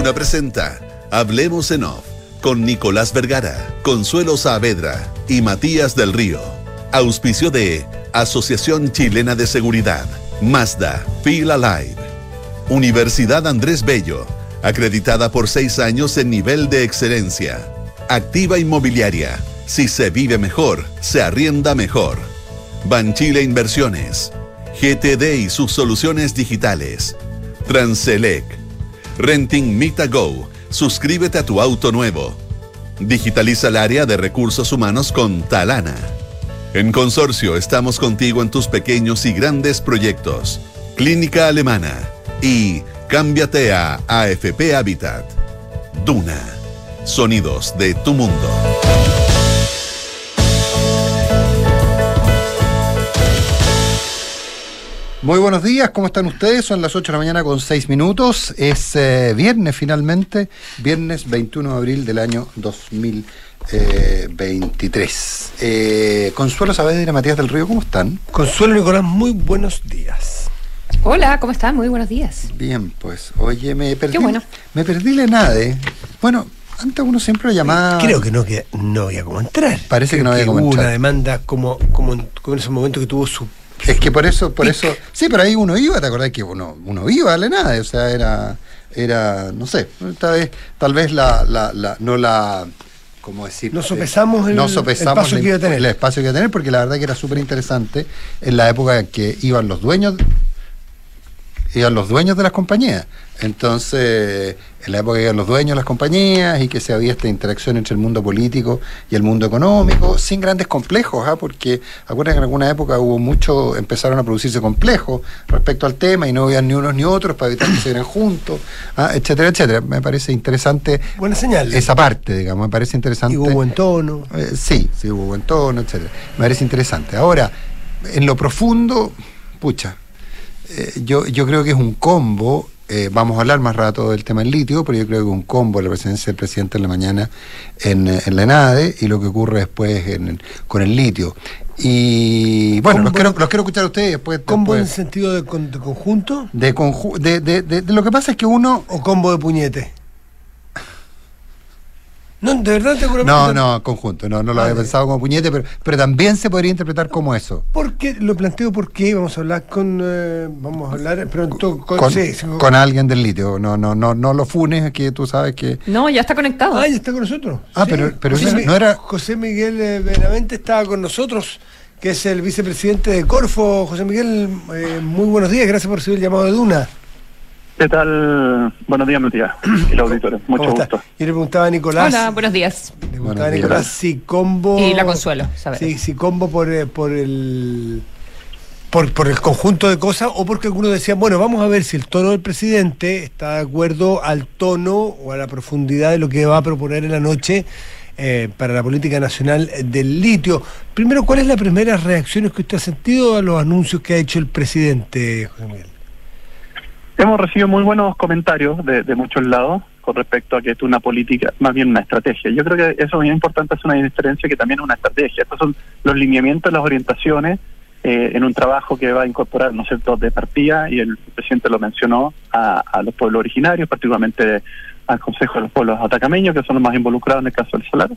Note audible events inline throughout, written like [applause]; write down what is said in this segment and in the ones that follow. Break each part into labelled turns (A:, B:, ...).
A: Duna presenta Hablemos en Off con Nicolás Vergara, Consuelo Saavedra y Matías del Río. Auspicio de Asociación Chilena de Seguridad, Mazda, Feel Alive. Universidad Andrés Bello, acreditada por seis años en nivel de excelencia. Activa Inmobiliaria, si se vive mejor, se arrienda mejor. Banchile Inversiones, GTD y sus soluciones digitales. Transelec. Renting Mita Go. Suscríbete a tu auto nuevo. Digitaliza el área de recursos humanos con Talana. En Consorcio estamos contigo en tus pequeños y grandes proyectos. Clínica Alemana. Y cámbiate a AFP Habitat. Duna. Sonidos de tu mundo.
B: Muy buenos días, ¿cómo están ustedes? Son las 8 de la mañana con 6 minutos. Es eh, viernes finalmente, viernes 21 de abril del año 2023. Eh, Consuelo Saavedra y Matías del Río, ¿cómo están?
C: Consuelo Nicolás, muy buenos días.
D: Hola, ¿cómo están? Muy buenos días.
B: Bien, pues, oye, me perdí.
D: Qué bueno.
B: Me perdí la ENADE. Bueno, antes uno siempre lo llamaba.
C: Creo que no, que no había como entrar.
B: Parece que no había cómo
C: hubo
B: entrar.
C: una demanda como, como, en, como en ese momento que tuvo su.
B: Es que por eso, por eso. Sí, pero ahí uno iba, ¿te acordás que uno, uno iba a la ENADE? O sea, era. Era, no sé, tal vez, tal vez la, la, la, no la. ¿Cómo decir?
C: No sopesamos el-
B: no la-
C: que iba a tener.
B: El espacio que iba a tener, porque la verdad que era súper interesante en la época en que iban los dueños iban los dueños de las compañías. Entonces, en la época que iban los dueños de las compañías y que se había esta interacción entre el mundo político y el mundo económico, sin grandes complejos, ¿ah? porque acuérdense que en alguna época hubo mucho, empezaron a producirse complejos respecto al tema y no había ni unos ni otros para evitar que se vieran juntos, ¿ah? etcétera, etcétera. Me parece interesante
C: Buena señal.
B: esa parte, digamos, me parece interesante.
C: Y hubo buen tono.
B: Eh, sí, sí, hubo buen tono, etcétera. Me parece interesante. Ahora, en lo profundo, pucha, eh, yo, yo creo que es un combo. eh, vamos a hablar más rato del tema del litio, pero yo creo que un combo la presencia del presidente en la mañana en, eh, en la ENADE y lo que ocurre después en- con el litio. Y bueno, los quiero, los quiero escuchar a ustedes después.
C: ¿Combo en
B: después
C: sentido de, con- de conjunto
B: de, conju- de- de lo que pasa es que uno.
C: o combo de puñete? No, de verdad te juro-
B: No, no, conjunto, no, no lo había
C: Vale.
B: pensado como puñete, pero, pero también se podría interpretar como eso.
C: Porque lo planteo porque vamos a hablar con. eh, vamos a hablar pronto con.
B: con,
C: sí, sí,
B: con alguien del litio. No, no, no, no lo funes, que tú sabes que.
D: No, ya está conectado.
C: Ah, ya está con nosotros.
B: Ah, pero- pero
C: José
B: no era-
C: Mi-
B: no era-
C: José Miguel eh, Benavente estaba con nosotros, que es el vicepresidente de Corfo. José Miguel, eh, muy buenos días, gracias por recibir el llamado de Duna.
E: ¿Qué tal? Buenos días, Matías y los auditores. Mucho
C: ¿Cómo está?
E: gusto.
C: Yo le preguntaba a Nicolás.
D: Hola, buenos días.
C: Le preguntaba a
B: días.
C: Nicolás si combo.
D: Y la Consuelo, Saavedra.
C: Sí, si combo por, eh, por el. Por, por el conjunto de cosas o porque algunos decían, bueno, vamos a ver si el tono del presidente está de acuerdo al tono o a la profundidad de lo que va a proponer en la noche eh, para la política nacional del litio. Primero, ¿cuáles son las primeras reacciones que usted ha sentido a los anuncios que ha hecho el presidente, José Miguel?
E: Hemos recibido muy buenos comentarios de, muchos lados con respecto a que es una política, más bien una estrategia. Yo creo que eso es bien importante, es una diferencia que también es una estrategia. Estos son los lineamientos, las orientaciones eh, en un trabajo que va a incorporar, ¿no es cierto?, de partida, y el presidente lo mencionó, a, a los pueblos originarios, particularmente al Consejo de los Pueblos Atacameños, que son los más involucrados en el caso del solar.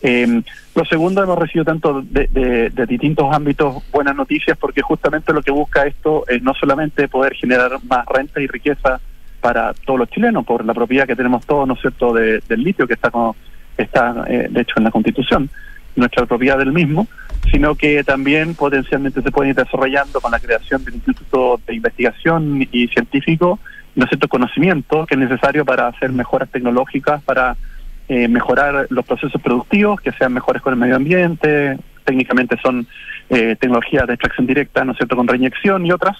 E: Eh, lo segundo, hemos recibido tanto de, de- distintos ámbitos buenas noticias porque justamente lo que busca esto es no solamente poder generar más renta y riqueza para todos los chilenos por la propiedad que tenemos todos, ¿no es cierto?, de- del litio que está, como, está eh, de hecho en la Constitución, nuestra propiedad del mismo, sino que también potencialmente se puede ir desarrollando con la creación del Instituto de Investigación y Científico, ¿no es cierto?, conocimiento que es necesario para hacer mejoras tecnológicas, para eh, mejorar los procesos productivos, que sean mejores con el medio ambiente, técnicamente son eh, tecnologías de extracción directa, ¿no es cierto?, con reinyección y otras,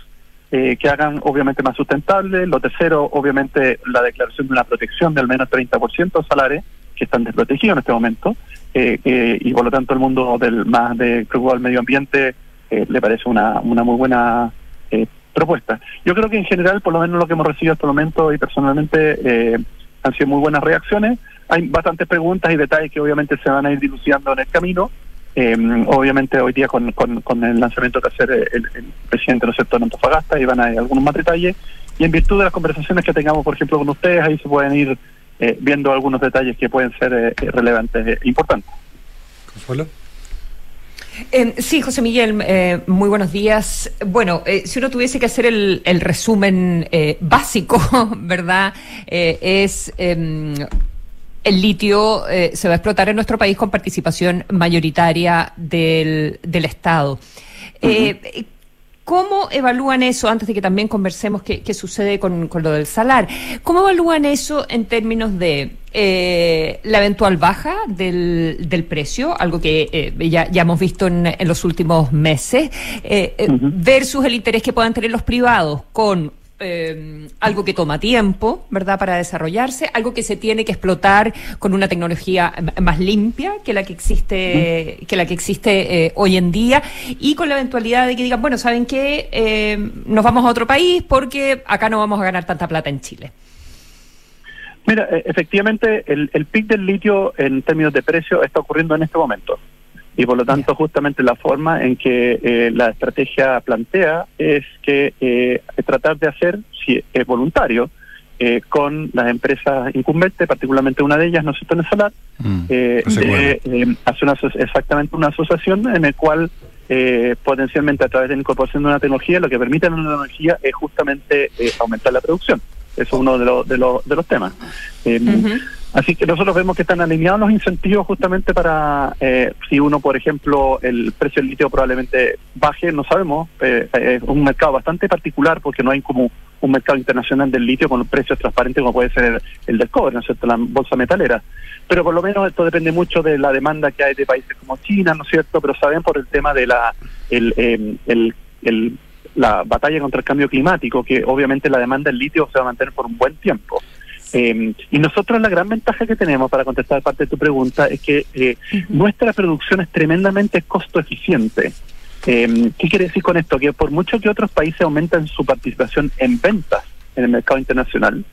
E: eh, que hagan obviamente más sustentable. Lo tercero, obviamente, la declaración de una protección de al menos 30% de salares que están desprotegidos en este momento, eh, eh, y por lo tanto el mundo del más de preocupado al medio ambiente eh, le parece una, una muy buena propuesta. Yo creo que en general, por lo menos lo que hemos recibido hasta el momento y personalmente, han sido muy buenas reacciones. Hay bastantes preguntas y detalles que obviamente se van a ir dilucidando en el camino. Eh, obviamente hoy día con, con, con el lanzamiento que hacer el, el presidente ¿no es cierto? en Antofagasta y van a haber algunos más detalles y en virtud de las conversaciones que tengamos, por ejemplo, con ustedes, ahí se pueden ir eh, viendo algunos detalles que pueden ser eh, relevantes e importantes.
B: Consuelo.
D: Eh, sí, José Miguel, eh, muy buenos días. Bueno, eh, si uno tuviese que hacer el, el resumen básico, [laughs] ¿verdad? es em, el litio se va a explotar en nuestro país con participación mayoritaria del, del Estado. Uh ¿Cómo evalúan eso, antes de que también conversemos qué, qué sucede con, con, lo del salar? ¿Cómo evalúan eso en términos de eh, la eventual baja del, del precio, algo que eh, ya, ya, hemos visto en, en, los últimos meses, eh, uh -huh. versus el interés que puedan tener los privados con eh, algo que toma tiempo, ¿verdad?, para desarrollarse, algo que se tiene que explotar con una tecnología más limpia que la que existe, que la que existe eh, hoy en día, y con la eventualidad de que digan, bueno, ¿saben qué? Eh, nos vamos a otro país porque acá no vamos a ganar tanta plata en Chile.
E: Mira, e, efectivamente, el, el pic del litio en términos de precio está ocurriendo en este momento y por lo tanto justamente la forma en que eh, la estrategia plantea es que eh, tratar de hacer, si es voluntario, eh, con las empresas incumbentes, particularmente una de ellas, ¿no es cierto?, en el Salar, mm, de, hacer una, exactamente una asociación en el cual potencialmente a través de la incorporación de una tecnología, lo que permite a una tecnología es justamente aumentar la producción. Eso es uno de, lo, de, lo, de los temas. Uh -huh. Así que nosotros vemos que están alineados los incentivos justamente para, eh, si uno, por ejemplo, el precio del litio probablemente baje, no sabemos, eh, es un mercado bastante particular porque no hay como un mercado internacional del litio con precios transparentes como puede ser el, el del cobre, ¿no es cierto?, la bolsa metalera. Pero por lo menos esto depende mucho de la demanda que hay de países como China, ¿no es cierto?, pero saben por el tema de la, el, eh, el, el la batalla contra el cambio climático, que obviamente la demanda del litio se va a mantener por un buen tiempo. Eh, y nosotros la gran ventaja que tenemos para contestar parte de tu pregunta es que eh, uh -huh. nuestra producción es tremendamente costo eficiente. Eh, ¿Qué quiere decir con esto? Que por mucho que otros países aumenten su participación en ventas en el mercado internacional,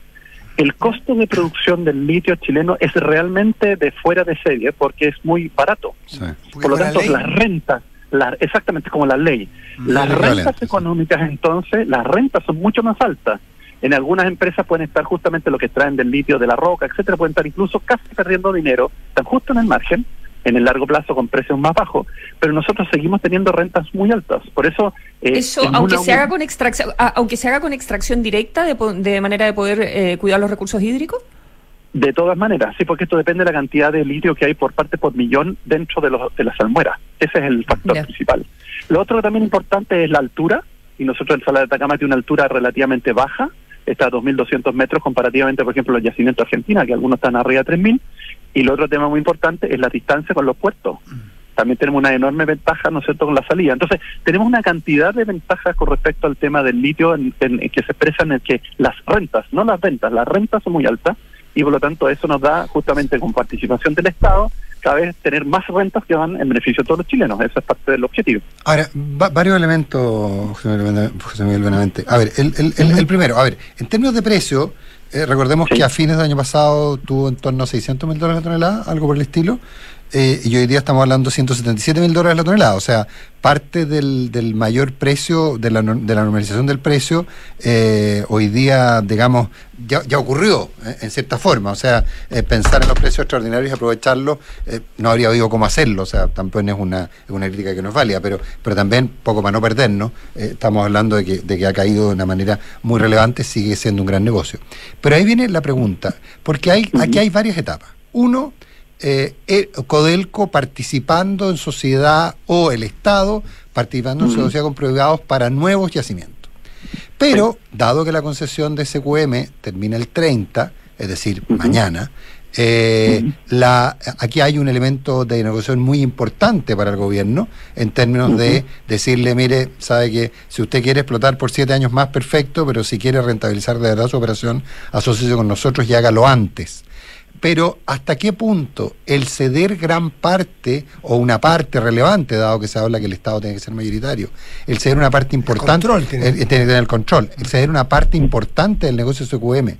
E: el costo de producción del litio chileno es realmente de fuera de serie porque es muy barato. Sí. Por lo tanto, las rentas, la, exactamente como la ley, las rentas económicas entonces, las rentas son mucho más altas en algunas empresas pueden estar justamente lo que traen del litio, de la roca, etcétera, pueden estar incluso casi perdiendo dinero, están justo en el margen, en el largo plazo con precios más bajos, pero nosotros seguimos teniendo rentas muy altas. Por eso...
D: Eh, eso, aunque se, haga con extracción, aunque se haga con extracción directa de, de manera de poder eh, cuidar los recursos hídricos.
E: De todas maneras, sí, porque esto depende de la cantidad de litio que hay por parte por millón dentro de, los, de las salmueras. Ese es el factor yeah. principal. Lo otro también importante es la altura, y nosotros el Salar de Atacama tiene una altura relativamente baja, está a 2.200 metros comparativamente, por ejemplo, los yacimientos de que algunos están arriba de 3.000. Y el otro tema muy importante es la distancia con los puertos. También tenemos una enorme ventaja, ¿no es cierto?, con la salida. Entonces, tenemos una cantidad de ventajas con respecto al tema del litio en, en, en que se expresan en que las rentas, no las ventas, las rentas son muy altas y por lo tanto eso nos da justamente con participación del Estado cada vez tener más rentas que van en beneficio de todos los chilenos. Esa es parte del objetivo.
B: Ahora, va, varios elementos, José Miguel Benavente. A ver, el, el, el, el, primero, a ver, en términos de precio, eh, recordemos sí. que a fines del año pasado tuvo en torno a 600 mil dólares la tonelada, algo por el estilo. Eh, y hoy día estamos hablando de 177 mil dólares la tonelada, o sea, parte del, del mayor precio, de la, de la normalización del precio, eh, hoy día, digamos, ya, ya ocurrió eh, en cierta forma, o sea, eh, pensar en los precios extraordinarios y aprovecharlos, no habría habido cómo hacerlo, o sea, tampoco es una, una crítica que no es válida, pero, pero también, poco para no perdernos, estamos hablando de que, de que ha caído de una manera muy relevante, sigue siendo un gran negocio. Pero ahí viene la pregunta, porque hay, aquí hay varias etapas. Uno, eh, el Codelco participando en sociedad o el Estado participando uh -huh. en sociedad con privados para nuevos yacimientos. Pero, dado que la concesión de SQM termina el 30, es decir, uh -huh. mañana, eh, uh -huh. la, aquí hay un elemento de negociación muy importante para el gobierno en términos de decirle, mire, sabe que si usted quiere explotar por siete años más, perfecto, pero si quiere rentabilizar de verdad su operación, asóciese con nosotros y hágalo antes pero hasta qué punto el ceder gran parte o una parte relevante, dado que se habla que el Estado tiene que ser mayoritario, el ceder una parte importante, el control, tiene. El, tiene que tener el control, el ceder una parte importante del negocio SQM,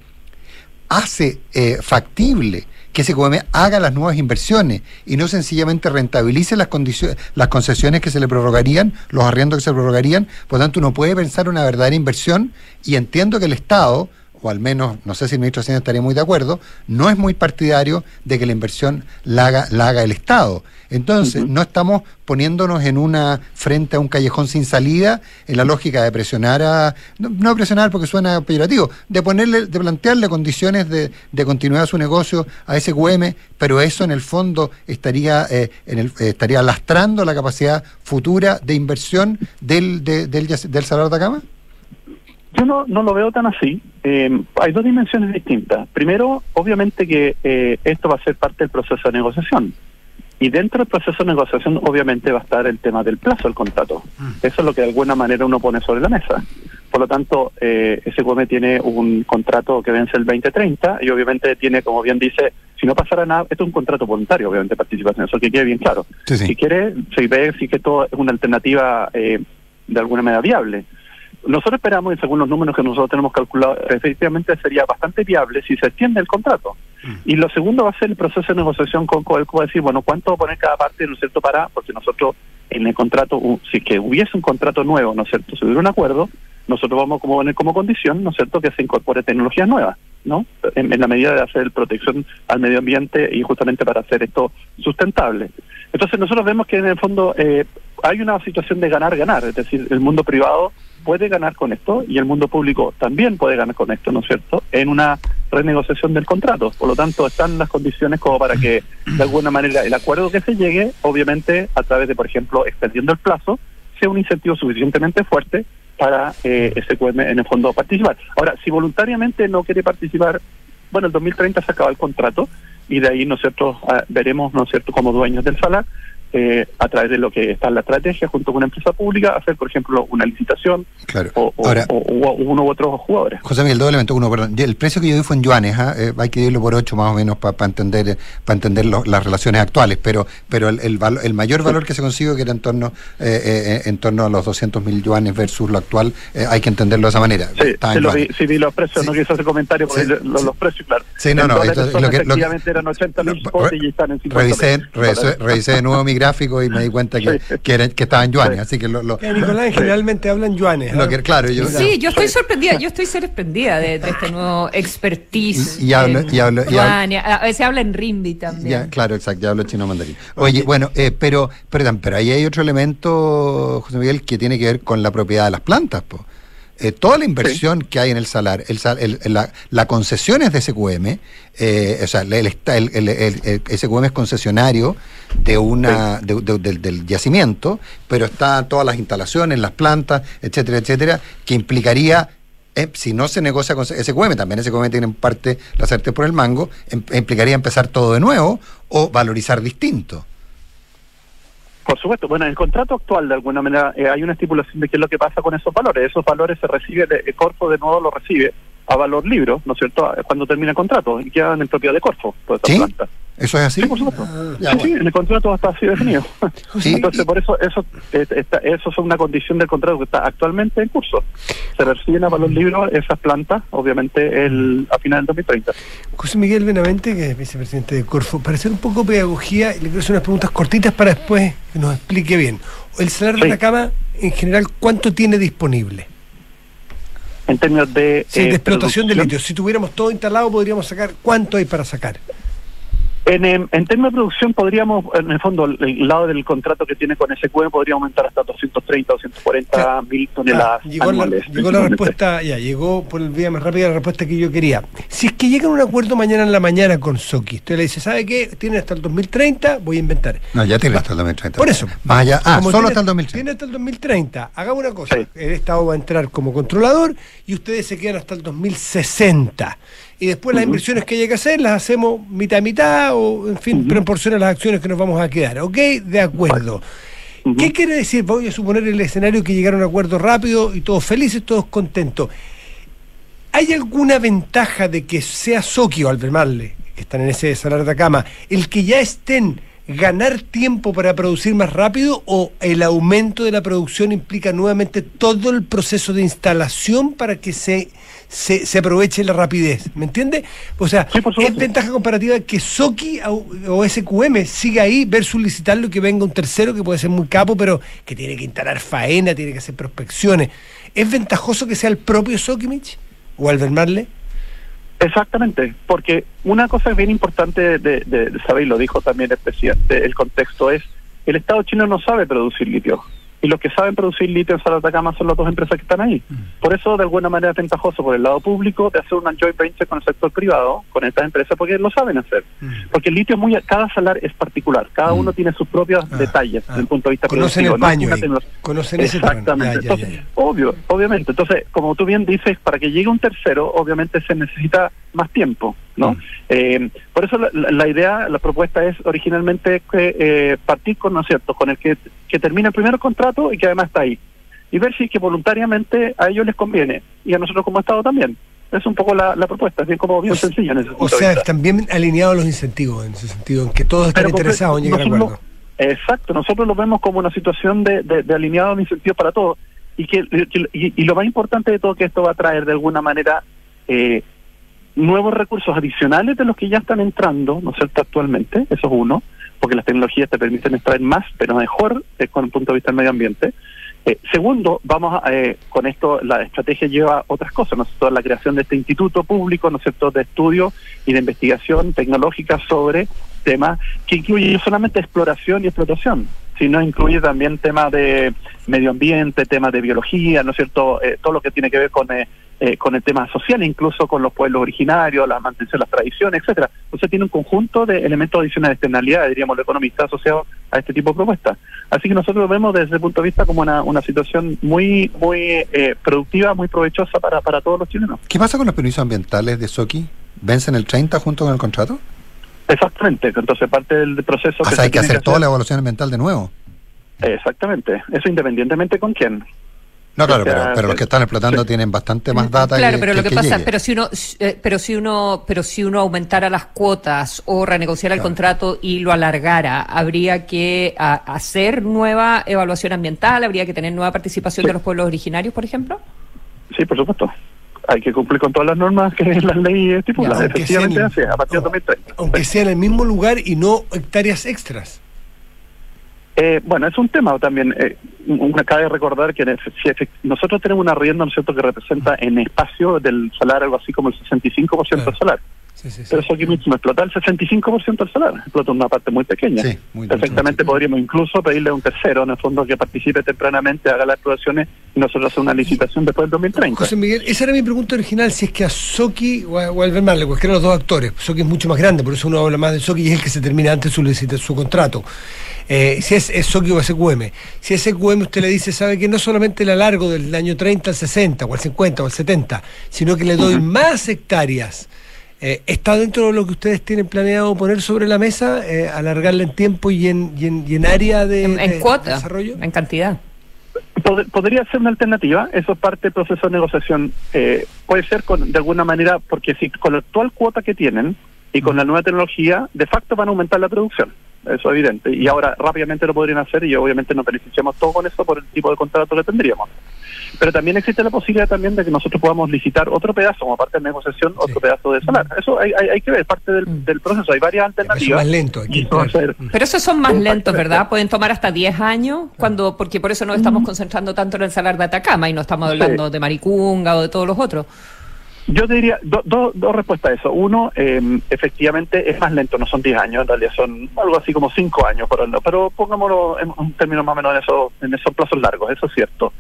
B: hace eh, factible que SQM haga las nuevas inversiones y no sencillamente rentabilice las condiciones, las concesiones que se le prorrogarían, los arriendos que se prorrogarían. Por lo tanto, uno puede pensar una verdadera inversión y entiendo que el Estado o al menos, no sé si el ministro de Hacienda estaría muy de acuerdo, no es muy partidario de que la inversión la haga, la haga el Estado. Entonces, no estamos poniéndonos en una frente a un callejón sin salida en la lógica de presionar a, no, presionar porque suena peyorativo, de ponerle, de plantearle condiciones de, de continuidad a su negocio a SQM, pero eso en el fondo estaría, eh, en el, estaría lastrando la capacidad futura de inversión del, del, del, de Cama.
E: Yo no, no lo veo tan así. Eh, hay dos dimensiones distintas. Primero, obviamente que eh, esto va a ser parte del proceso de negociación. Y dentro del proceso de negociación, obviamente, va a estar el tema del plazo del contrato. Mm. Eso es lo que de alguna manera uno pone sobre la mesa. Por lo tanto, eh, ese tiene un contrato que vence el 2030 y obviamente tiene, como bien dice, si no pasara nada, esto es un contrato voluntario, obviamente, participación, eso que quede bien claro. Si quiere, se ve si que esto es una alternativa eh, de alguna manera viable. Nosotros esperamos, y según los números que nosotros tenemos calculados, efectivamente sería bastante viable si se extiende el contrato. Mm. Y lo segundo va a ser el proceso de negociación con Codelco, va a decir, bueno, ¿cuánto va a poner cada parte, ¿no es cierto?, para, porque nosotros en el contrato, si que hubiese un contrato nuevo, ¿no es cierto?, si hubiera un acuerdo, nosotros vamos a poner como condición, ¿no es cierto?, que se incorpore tecnologías nuevas, ¿no? En, en la medida de hacer protección al medio ambiente y justamente para hacer esto sustentable. Entonces nosotros vemos que en el fondo eh, hay una situación de ganar-ganar, es decir, el mundo privado puede ganar con esto y el mundo público también puede ganar con esto, ¿no es cierto?, en una renegociación del contrato. Por lo tanto, están las condiciones como para que, de alguna manera, el acuerdo que se llegue, obviamente, a través de, por ejemplo, extendiendo el plazo, sea un incentivo suficientemente fuerte para eh, SQM en el fondo participar. Ahora, si voluntariamente no quiere participar, bueno, el 2030 se acaba el contrato y de ahí nosotros ah, veremos, ¿no es cierto?, como dueños del salar, eh, a través de lo que está en la estrategia junto con una empresa pública, hacer, por ejemplo, una licitación o, uno u otros jugadores.
B: José Miguel, doble elemento, uno, perdón. El precio que yo di fue en yuanes, ¿ah? eh, hay que dividirlo por ocho más o menos para entender para entender las relaciones actuales, pero pero el, el, mayor valor que se consigue, que era en torno eh, en torno a los 200 mil yuanes versus lo actual, hay que entenderlo de esa manera.
E: Sí, sí, vi, los precios, no quiso hacer comentario porque los, precios, claro. Sí, no, no, lo que, efectivamente eran 80 mil y están en 50
B: revisé, revisé, revisé de nuevo mi gráfico y me di cuenta que, que, que estaba en yuanes. Así que lo, lo
C: Nicolás generalmente habla en yuanes.
B: Lo que, claro, yo,
D: sí, yo estoy sorprendida, yo estoy sorprendida de, este nuevo expertise.
B: Y, hablo, y hablo, y
D: a veces habla en rimbi también.
B: Ya, claro, exacto, ya hablo chino mandarín. Oye, bueno, eh, pero, perdón, pero ahí hay otro elemento, José Miguel, que tiene que ver con la propiedad de las plantas, pues. Eh, toda la inversión que hay en el salar, el, la, la, concesión es de SQM, eh, o sea, el, el, SQM es concesionario de una del yacimiento, pero está todas las instalaciones, las plantas, etcétera, etcétera, que implicaría eh, si no se negocia con SQM, también SQM tiene en parte la certeza por el mango, em, implicaría empezar todo de nuevo o valorizar distinto.
E: Por supuesto, bueno, en el contrato actual de alguna manera eh, hay una estipulación de qué es lo que pasa con esos valores. Esos valores se reciben, el Corfo de nuevo lo recibe a valor libro, ¿no es cierto?, cuando termina el contrato y quedan en propiedad de Corfo, toda esta planta.
B: ¿Eso es así?
E: Sí, por supuesto. Ah, sí, en el contrato está así definido. [laughs] Entonces, por eso, eso eso es una condición del contrato que está actualmente en curso. Se reciben a valor libro esas plantas, obviamente, el, a final del 2030.
C: José Miguel Benavente, que es vicepresidente de Corfo, para hacer un poco de pedagogía, le quiero hacer unas preguntas cortitas para después que nos explique bien. El salario de la cama, en general, ¿cuánto tiene disponible?
E: En términos de...
C: Sí, de eh, explotación de litio. Si tuviéramos todo instalado, podríamos sacar... ¿Cuánto hay para sacar?
E: En, en, términos de producción podríamos, en el fondo, el, lado del contrato que tiene con SQM podría aumentar hasta 230, 240 mil toneladas
C: llegó anuales. La, llegó la respuesta, ya, llegó por el vía más rápida la respuesta que yo quería. Si es que llega un acuerdo mañana en la mañana con Soki, usted le dice, ¿sabe qué? Tiene hasta el 2030, voy a inventar.
B: No, ya tiene hasta el 2030.
C: Por eso.
B: Allá, ah, solo hasta el 2030.
C: Tiene hasta el 2030. Hagamos una cosa, el Estado va a entrar como controlador y ustedes se quedan hasta el 2060 y después las inversiones que haya que hacer las hacemos mitad a mitad o, en fin, proporciona las acciones que nos vamos a quedar. ¿Ok? De acuerdo. ¿Qué quiere decir? Voy a suponer el escenario que llegaron a un acuerdo rápido y todos felices, todos contentos. ¿Hay alguna ventaja de que sea Soki o Albemarle, que están en ese salario de cama, el que ya estén ganar tiempo para producir más rápido o el aumento de la producción implica nuevamente todo el proceso de instalación para que se, se, se aproveche la rapidez? ¿Me entiende? O sea,
E: Sí,
C: es ventaja comparativa que Soki o, SQM siga ahí versus licitarlo y que venga un tercero que puede ser muy capo, pero que tiene que instalar faena, tiene que hacer prospecciones. ¿Es ventajoso que sea el propio Sokimich o Albert Marle?
E: Exactamente, porque una cosa bien importante de, de- saber, y lo dijo también el presidente, el contexto es, el Estado chino no sabe producir litio. Y los que saben producir litio en de Atacama son las dos empresas que están ahí. Por eso, de alguna manera, es ventajoso por el lado público de hacer una joint venture con el sector privado, con estas empresas, porque lo saben hacer. Porque el litio es muy, cada salar es particular, cada uno tiene sus propios
C: Ah,
E: detalles
C: ah.
E: desde el punto de vista
C: Conocen
E: productivo,
C: el paño conocen ese.
E: Exactamente.
C: Ya, ya,
E: Entonces,
C: ya, ya.
E: Obvio, obviamente. Entonces, como tú bien dices, para que llegue un tercero, obviamente se necesita más tiempo, ¿no?
C: Mm.
E: Eh, por eso la, la- idea, la propuesta es originalmente que, eh, partir con, ¿no es cierto?, con el que, que termine el primer contrato y que además está ahí. Y ver si es que voluntariamente a ellos les conviene y a nosotros como Estado también. Es un poco la, la propuesta, es bien como bien
C: O
E: sencilla en ese
C: O
E: de
C: sea, están bien alineados los incentivos en ese sentido, en que todos están
E: Pero
C: interesados en llegar a acuerdo.
E: Exacto, nosotros lo vemos como una situación de, de, de alineado en incentivos para todos. Y, que, que- y, y lo más importante de todo que esto va a traer de alguna manera eh, nuevos recursos adicionales de los que ya están entrando, ¿no es cierto?, actualmente, eso es uno, porque las tecnologías te permiten extraer más, pero mejor eh, con el punto de vista del medio ambiente. Eh, segundo, vamos a, eh, con esto, la estrategia lleva otras cosas, ¿no es cierto?, la creación de este instituto público, ¿no es cierto?, de estudio y de investigación tecnológica sobre temas que incluye no solamente exploración y explotación, sino incluye también temas de medio ambiente, temas de biología, ¿no es cierto?, Eh, todo lo que tiene que ver con... eh, con el tema social, incluso con los pueblos originarios, la mantención de las tradiciones, etcétera. Entonces tiene un conjunto de elementos adicionales de externalidad, diríamos, los economistas asociados a este tipo de propuestas. Así que nosotros lo vemos desde ese punto de vista como una, una situación muy muy eh, productiva, muy provechosa para, para todos los chilenos.
B: ¿Qué pasa con los permisos ambientales de Soki? ¿Vencen el 30 junto con el contrato?
E: Exactamente, entonces parte del proceso...
B: O sea,
E: se
B: hay que hacer toda la evaluación ambiental de nuevo.
E: Exactamente, eso independientemente con quién.
B: No, claro,
E: O sea,
B: pero, pero los que están explotando
E: sí.
B: tienen bastante más data
D: Claro,
B: que,
D: pero
B: que
D: lo que,
B: el
D: pasa,
B: llegue.
D: pero si uno, eh, pero si uno, pero si uno aumentara las cuotas o renegociara el contrato y lo alargara, habría que a- hacer nueva evaluación ambiental, habría que tener nueva participación
E: Sí.
D: de los pueblos originarios, por ejemplo.
E: Sí, por supuesto. Hay que cumplir con todas las normas que la ley estipula. Efectivamente, a partir de 2030.
C: Aunque sea en el mismo lugar y no hectáreas extras.
E: Eh, bueno, es un tema también. Eh, cabe recordar que si nosotros tenemos una arriendo, ¿no es cierto?, que representa en espacio del salar algo así como el 65% del
C: Claro. Sí, sí, sí.
E: Pero eso Kimmich no explota el 65% del salar, explota una parte muy pequeña.
B: Sí, muy
E: Perfectamente
B: mucho.
E: podríamos incluso pedirle a un tercero, en el fondo, que participe tempranamente, haga las exploraciones y nosotros hacer una licitación después del 2030.
C: José Miguel, esa era mi pregunta original, si es que a Soki o a, Albert Marle, cualquiera de los dos actores, Soki es mucho más grande, por eso uno habla más de Soki y es el que se termina antes su, licita- su contrato. Eh, si es, es Soki o SQM, si es SQM usted le dice, sabe que no solamente le alargo del año 30 al 60 o al 50 o al 70, sino que le doy más hectáreas. Eh, ¿Está dentro de lo que ustedes tienen planeado poner sobre la mesa, eh, alargarla en tiempo y en, y en, y en área de,
D: En, en
C: de
D: cuota,
C: desarrollo?
D: en cantidad.
E: Pod- podría ser una alternativa, eso es parte del proceso de negociación. Eh, puede ser con, de alguna manera, porque si con la actual cuota que tienen y con la nueva tecnología, de facto van a aumentar la producción. Eso es evidente. Y ahora rápidamente lo podrían hacer y obviamente nos beneficiamos todos con eso por el tipo de contrato que tendríamos. Pero también existe la posibilidad también de que nosotros podamos licitar otro pedazo, como parte de la negociación, otro pedazo de salar. Eso hay, hay, hay que ver, parte del,
D: Mm.
E: del proceso. Hay varias
C: Eso
E: alternativas.
C: más lento
E: eso a
C: claro.
E: ser-
D: Pero esos son más lentos. ¿verdad? Pueden tomar hasta 10 años, cuando porque por eso nos estamos concentrando tanto en el salar de Atacama y no estamos
E: Sí.
D: hablando de Maricunga o de todos los otros.
E: Yo diría do- do- dos respuestas a eso. Uno, eh, efectivamente es más lento, no son 10 años, en realidad son algo así como 5 años, por ejemplo, pero pongámoslo en un término más o menos en, eso, en esos plazos largos, eso es cierto.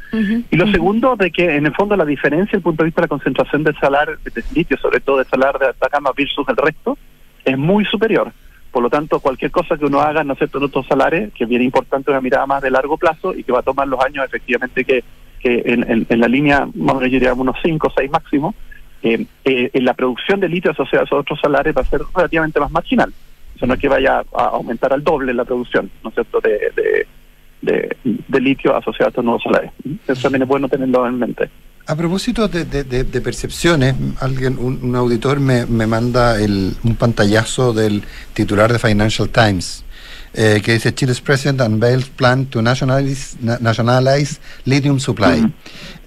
E: Y lo segundo, de que en el fondo la diferencia desde el punto de vista de la concentración del salar de litio, sobre todo del salar de Atacama versus el resto, es muy superior. Por lo tanto, cualquier cosa que uno haga, ¿no cierto?, en otros salares, que es bien importante una mirada más de largo plazo y que va a tomar los años efectivamente que, que en, en- en la línea, más o menos yo diría unos 5 o 6 máximo, eh, eh, la producción de litio asociada a esos otros salares va a ser relativamente más marginal. Eso no es que vaya a aumentar al doble la producción, ¿no es cierto?, de, de, de, de litio asociado a estos nuevos salares. Eso también es bueno tenerlo en mente.
B: A propósito de, de- de- de percepciones, alguien, un, un auditor me, me manda el, un pantallazo del titular de Financial Times eh, que dice Chile's President unveils plan to nationalize, nationalize lithium supply.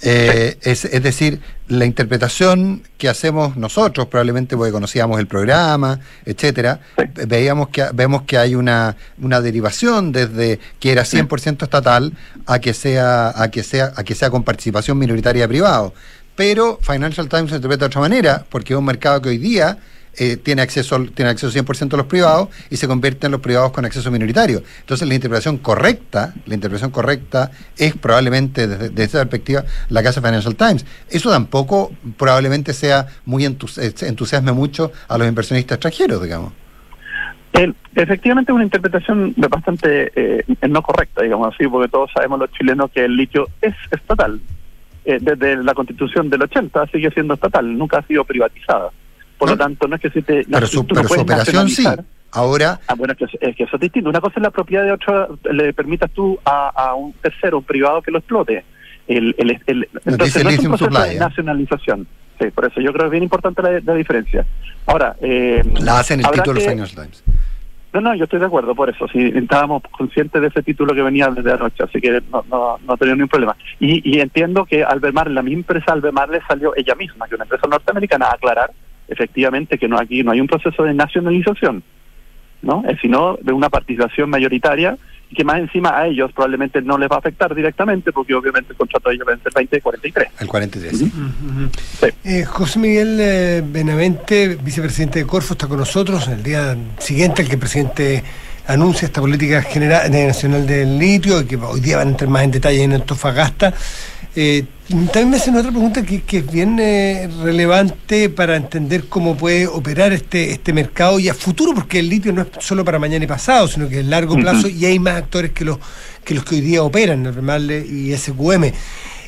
B: Eh, es, es, decir, la interpretación que hacemos nosotros, probablemente porque conocíamos el programa, etcétera, veíamos que vemos que hay una, una derivación desde que era 100% estatal a que sea a que sea a que sea con participación minoritaria de privado. Pero Financial Times se interpreta de otra manera, porque es un mercado que hoy día eh, tiene acceso tiene acceso 100% a los privados y se convierte en los privados con acceso minoritario. Entonces la interpretación correcta, la interpretación correcta es probablemente desde, esa perspectiva la casa Financial Times. Eso tampoco probablemente sea muy entusiasme mucho a los inversionistas extranjeros, digamos.
E: efectivamente, una interpretación bastante eh, no correcta, digamos así, porque todos sabemos los chilenos que el litio es estatal. Eh, desde la constitución del 80 sigue siendo estatal, nunca ha sido privatizada. Por lo tanto, no es que se te.
B: Pero su, operación sí. Ahora.
E: Ah, bueno, es que, eso es distinto. Una cosa es la propiedad de otro, le permitas tú a, un tercero, un privado, que lo explote. El, el, el, entonces, no es un proceso de ¿eh? nacionalización. Sí, por eso yo creo que es bien importante la, diferencia. Ahora. Eh,
B: la hacen el título de los Financial Times.
E: No, no, yo estoy de acuerdo por eso. Sí, estábamos conscientes de ese título que venía desde anoche, así que no, no, no tenía ningún problema. Y, y entiendo que Albemar, la misma empresa Albemar le salió ella misma, que una empresa norteamericana, a aclarar efectivamente que no aquí no hay un proceso de nacionalización, ¿no? Es sino de una participación mayoritaria y que más encima a ellos probablemente no les va a afectar directamente porque obviamente el contrato de ellos vence el 2043.
B: El 43, sí.
C: Eh, José Miguel eh, Benavente, vicepresidente de Corfo, está con nosotros en el día siguiente al que el presidente anuncia esta política general nacional del litio, y que hoy día van a entrar más en detalle en Antofagasta. Eh, también me hacen otra pregunta que, es bien eh, relevante para entender cómo puede operar este, este mercado y a futuro, porque el litio no es solo para mañana y pasado, sino que es largo plazo y hay más actores que los que, los que hoy día operan, normal y SQM.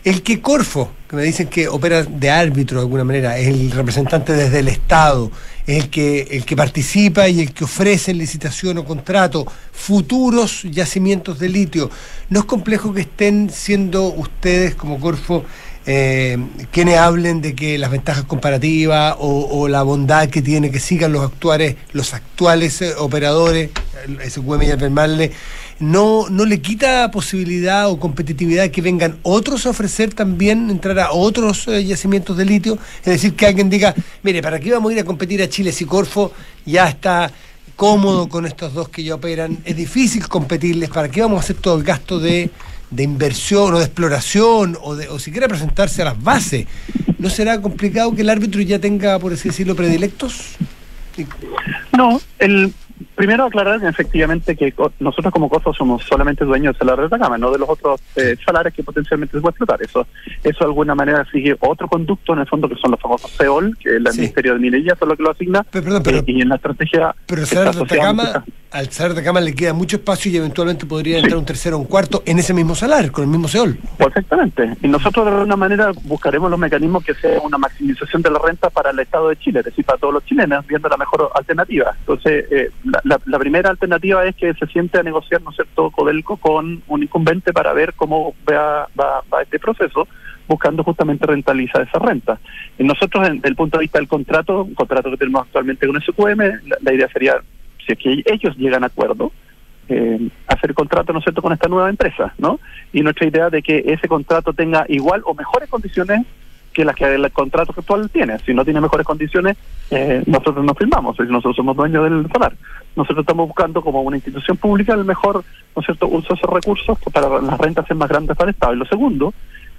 C: El que Corfo, que me dicen que opera de árbitro de alguna manera, es el representante desde el Estado, es el que, el que participa y el que ofrece en licitación o contrato futuros yacimientos de litio. ¿No es complejo que estén siendo ustedes como Corfo eh, quienes hablen de que las ventajas comparativas o, la bondad que tiene que sigan los actuales, los actuales eh, operadores, SQM y Albermarle, no, no le quita posibilidad o competitividad que vengan otros a ofrecer también entrar a otros eh, yacimientos de litio. Es decir, que alguien diga, mire, ¿para qué vamos a ir a competir a Chile si Corfo ya está cómodo con estos dos que ya operan? Es difícil competirles, ¿para qué vamos a hacer todo el gasto de, de inversión o de exploración o, de, o siquiera presentarse a las bases? ¿No será complicado que el árbitro ya tenga, por así decirlo, predilectos?
E: No, el, primero aclarar efectivamente que nosotros como COSO somos solamente dueños del salario de Atacama, no de los otros eh, salarios que potencialmente se puede explotar. Eso, eso de alguna manera sigue otro conducto en el fondo que son los famosos CEOL, que el Ministerio de Minería son los que lo asigna. Eh, y en la estrategia...
C: Pero el salario de Atacama, al salario de Atacama le queda mucho espacio y eventualmente podría entrar un tercero o un cuarto en ese mismo salario, con el mismo CEOL.
E: Perfectamente. Y nosotros de alguna manera buscaremos los mecanismos que sea una maximización de la renta para el Estado de Chile, es decir, para todos los chilenos, viendo la mejor alternativa. Entonces, eh, la, primera alternativa es que se siente a negociar, ¿no es cierto?, Codelco con un incumbente para ver cómo va, va, este proceso, buscando justamente rentabilizar esa renta. Y nosotros, desde el punto de vista del contrato, un contrato que tenemos actualmente con SQM, la, la idea sería, si es que ellos llegan a acuerdo, eh, hacer contrato, ¿no es cierto?, con esta nueva empresa, ¿no? Y nuestra idea de que ese contrato tenga igual o mejores condiciones que las que el contrato actual tiene. Si no tiene mejores condiciones, eh, nosotros no firmamos, nosotros somos dueños del solar. Nosotros estamos buscando como una institución pública el mejor ¿no cierto? uso de esos recursos para las rentas ser más grandes para el Estado. Y lo segundo,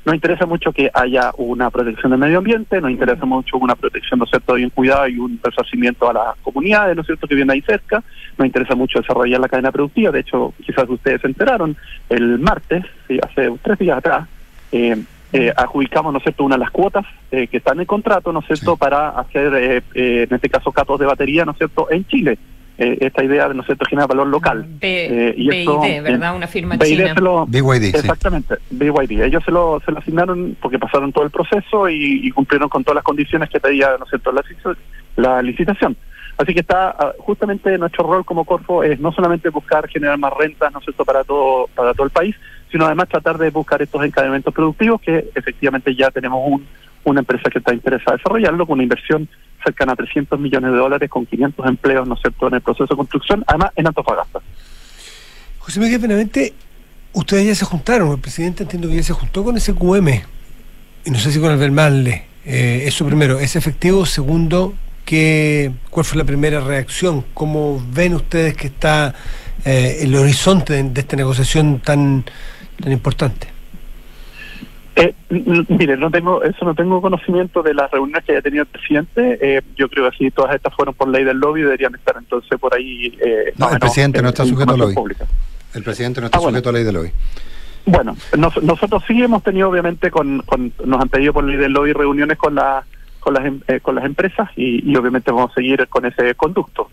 E: nos interesa mucho que haya una protección del medio ambiente, nos interesa mucho una protección, ¿no es cierto?, y un cuidado y un resarcimiento a las comunidades, ¿no es cierto?, que vienen ahí cerca. Nos interesa mucho desarrollar la cadena productiva. De hecho, quizás ustedes se enteraron, el martes, hace tres días atrás, eh, eh, adjudicamos, ¿no es cierto?, una de las cuotas eh, que están en el contrato, ¿no es cierto?, para hacer, eh, eh, en este caso, catos de batería, ¿no es cierto?, en Chile. Esta idea de, ¿no es cierto?, generar valor local.
D: B, y BID, ¿verdad? Una firma china.
B: BYD,
E: Exactamente, BYD. Ellos se lo, se lo asignaron porque pasaron todo el proceso y, cumplieron con todas las condiciones que pedía, ¿no es cierto?, la, la licitación. Así que está ah, justamente nuestro rol como Corfo es no solamente buscar generar más rentas, ¿no es cierto?, para todo, para todo el país, sino además tratar de buscar estos encadenamientos productivos que efectivamente ya tenemos un, una empresa que está interesada en desarrollarlo con una inversión cercana a 300 millones de dólares con 500 empleos, ¿no es cierto?, en el proceso de construcción, además en Antofagasta.
C: José Miguel Benavente, ustedes ya se juntaron, el presidente entiendo que ya se juntó con ese QM, y no sé si con el Belmanle. Eh, eso primero, ¿es efectivo? Segundo, ¿qué, ¿cuál fue la primera reacción? ¿Cómo ven ustedes que está eh, el horizonte de, de esta negociación tan, tan importante?
E: Eh, n- mire, no tengo, eso no tengo conocimiento de las reuniones que haya tenido el presidente. Eh, yo creo que si todas estas fueron por ley del lobby, deberían estar entonces por ahí. Eh,
B: No, el presidente no está sujeto a lobby.
E: pública.
B: El presidente no está
E: Ah, bueno.
B: sujeto a ley de lobby.
E: Bueno, nos- nosotros sí hemos tenido, obviamente, con, con- nos han pedido por ley del lobby reuniones con, la, con, las, em- eh, con las empresas y, y obviamente vamos a seguir con ese conducto.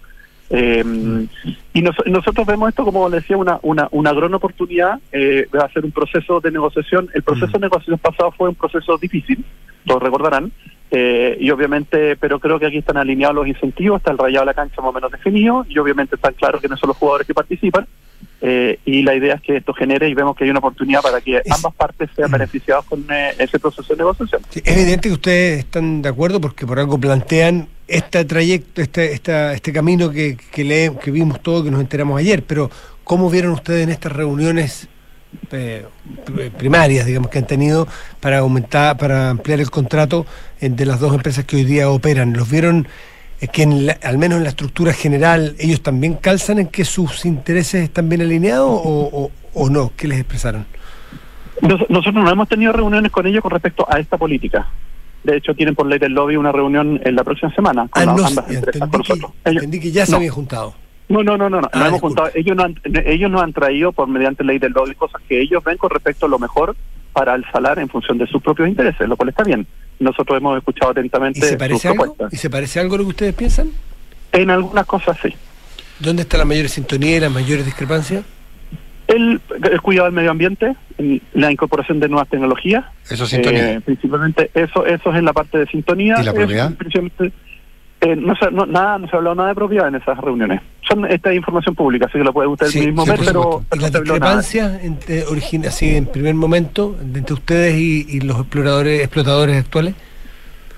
E: Eh, y nos- nosotros vemos esto, como decía, una, una, una gran oportunidad eh, de hacer un proceso de negociación. El proceso de negociación pasado fue un proceso difícil, lo recordarán, eh, y obviamente, pero creo que aquí están alineados los incentivos, está el rayado de la cancha más o menos definido, y obviamente están claros que no son los jugadores que participan, eh, y la idea es que esto genere y vemos que hay una oportunidad para que ambas partes sean beneficiadas con eh, ese proceso de negociación.
C: Sí, es evidente que ustedes están de acuerdo porque por algo plantean este trayecto, este, esta, este camino que, que, lee- que vimos todo, que nos enteramos ayer, pero ¿cómo vieron ustedes en estas reuniones eh, pr- primarias, digamos, que han tenido para aumentar, para ampliar el contrato de las dos empresas que hoy día operan? ¿Los vieron eh, que en la- al menos en la estructura general ellos también calzan en que sus intereses están bien alineados o, o- no? ¿Qué les expresaron?
E: Nos- nosotros no hemos tenido reuniones con ellos con respecto a esta política. De hecho, tienen por ley del lobby una reunión en la próxima semana con
C: Ah,
E: las-
C: no,
E: ambas
C: ya
E: empresas,
C: entendí,
E: con
C: que.
E: Ellos-
C: entendí que ya se
E: no.
C: habían juntado.
E: No, no, no, no, no,
C: Ah,
E: no hemos juntado. Ellos no han, ellos nos han traído por mediante ley del lobby cosas que ellos ven con respecto a lo mejor para el salar en función de sus propios intereses, lo cual está bien. Nosotros hemos escuchado
C: ¿Y
E: atentamente
C: se
E: sus
C: parece algo?
E: propuestas.
C: ¿Y se parece algo a lo que ustedes piensan?
E: En algunas cosas sí.
C: ¿Dónde está la mayor sintonía y las mayores discrepancias?
E: El, el cuidado del medio ambiente, la incorporación de nuevas tecnologías,
B: Eso es sintonía.
E: Eh, principalmente eso eso es en la parte de sintonía.
B: ¿Y la
E: Es
B: propiedad?
E: principalmente- eh, no, se, no, nada, no se ha hablado nada de propiedad en esas reuniones. Son esta es información pública, así que lo puede usted
C: Sí,
E: mismo
C: sí,
E: ver, pero, pero
C: ¿Y las discrepancias entre, origin- así en primer momento entre ustedes y, y los exploradores explotadores actuales?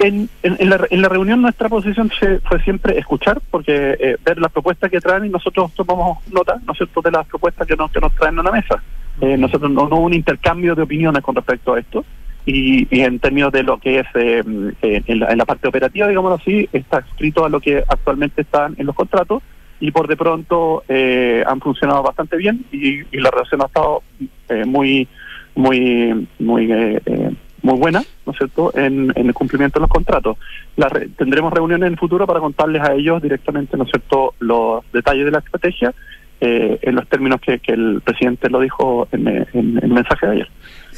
E: En, en, en la, en la reunión nuestra posición se- fue siempre escuchar, porque eh, ver las propuestas que traen y nosotros tomamos nota, ¿no es cierto?, de las propuestas que nos, que nos traen a la mesa. Eh, nosotros no, no hubo un intercambio de opiniones con respecto a esto. Y, y en términos de lo que es eh, eh, en, la, en la parte operativa, digámoslo así, está escrito a lo que actualmente están en los contratos y por de pronto eh, han funcionado bastante bien y, y la relación ha estado eh, muy muy muy eh, muy buena, ¿no es cierto?, en, en el cumplimiento de los contratos. La re- tendremos reuniones en el futuro para contarles a ellos directamente, ¿no es cierto?, los detalles de la estrategia eh, en los términos que, que el presidente lo dijo en, el mensaje de ayer.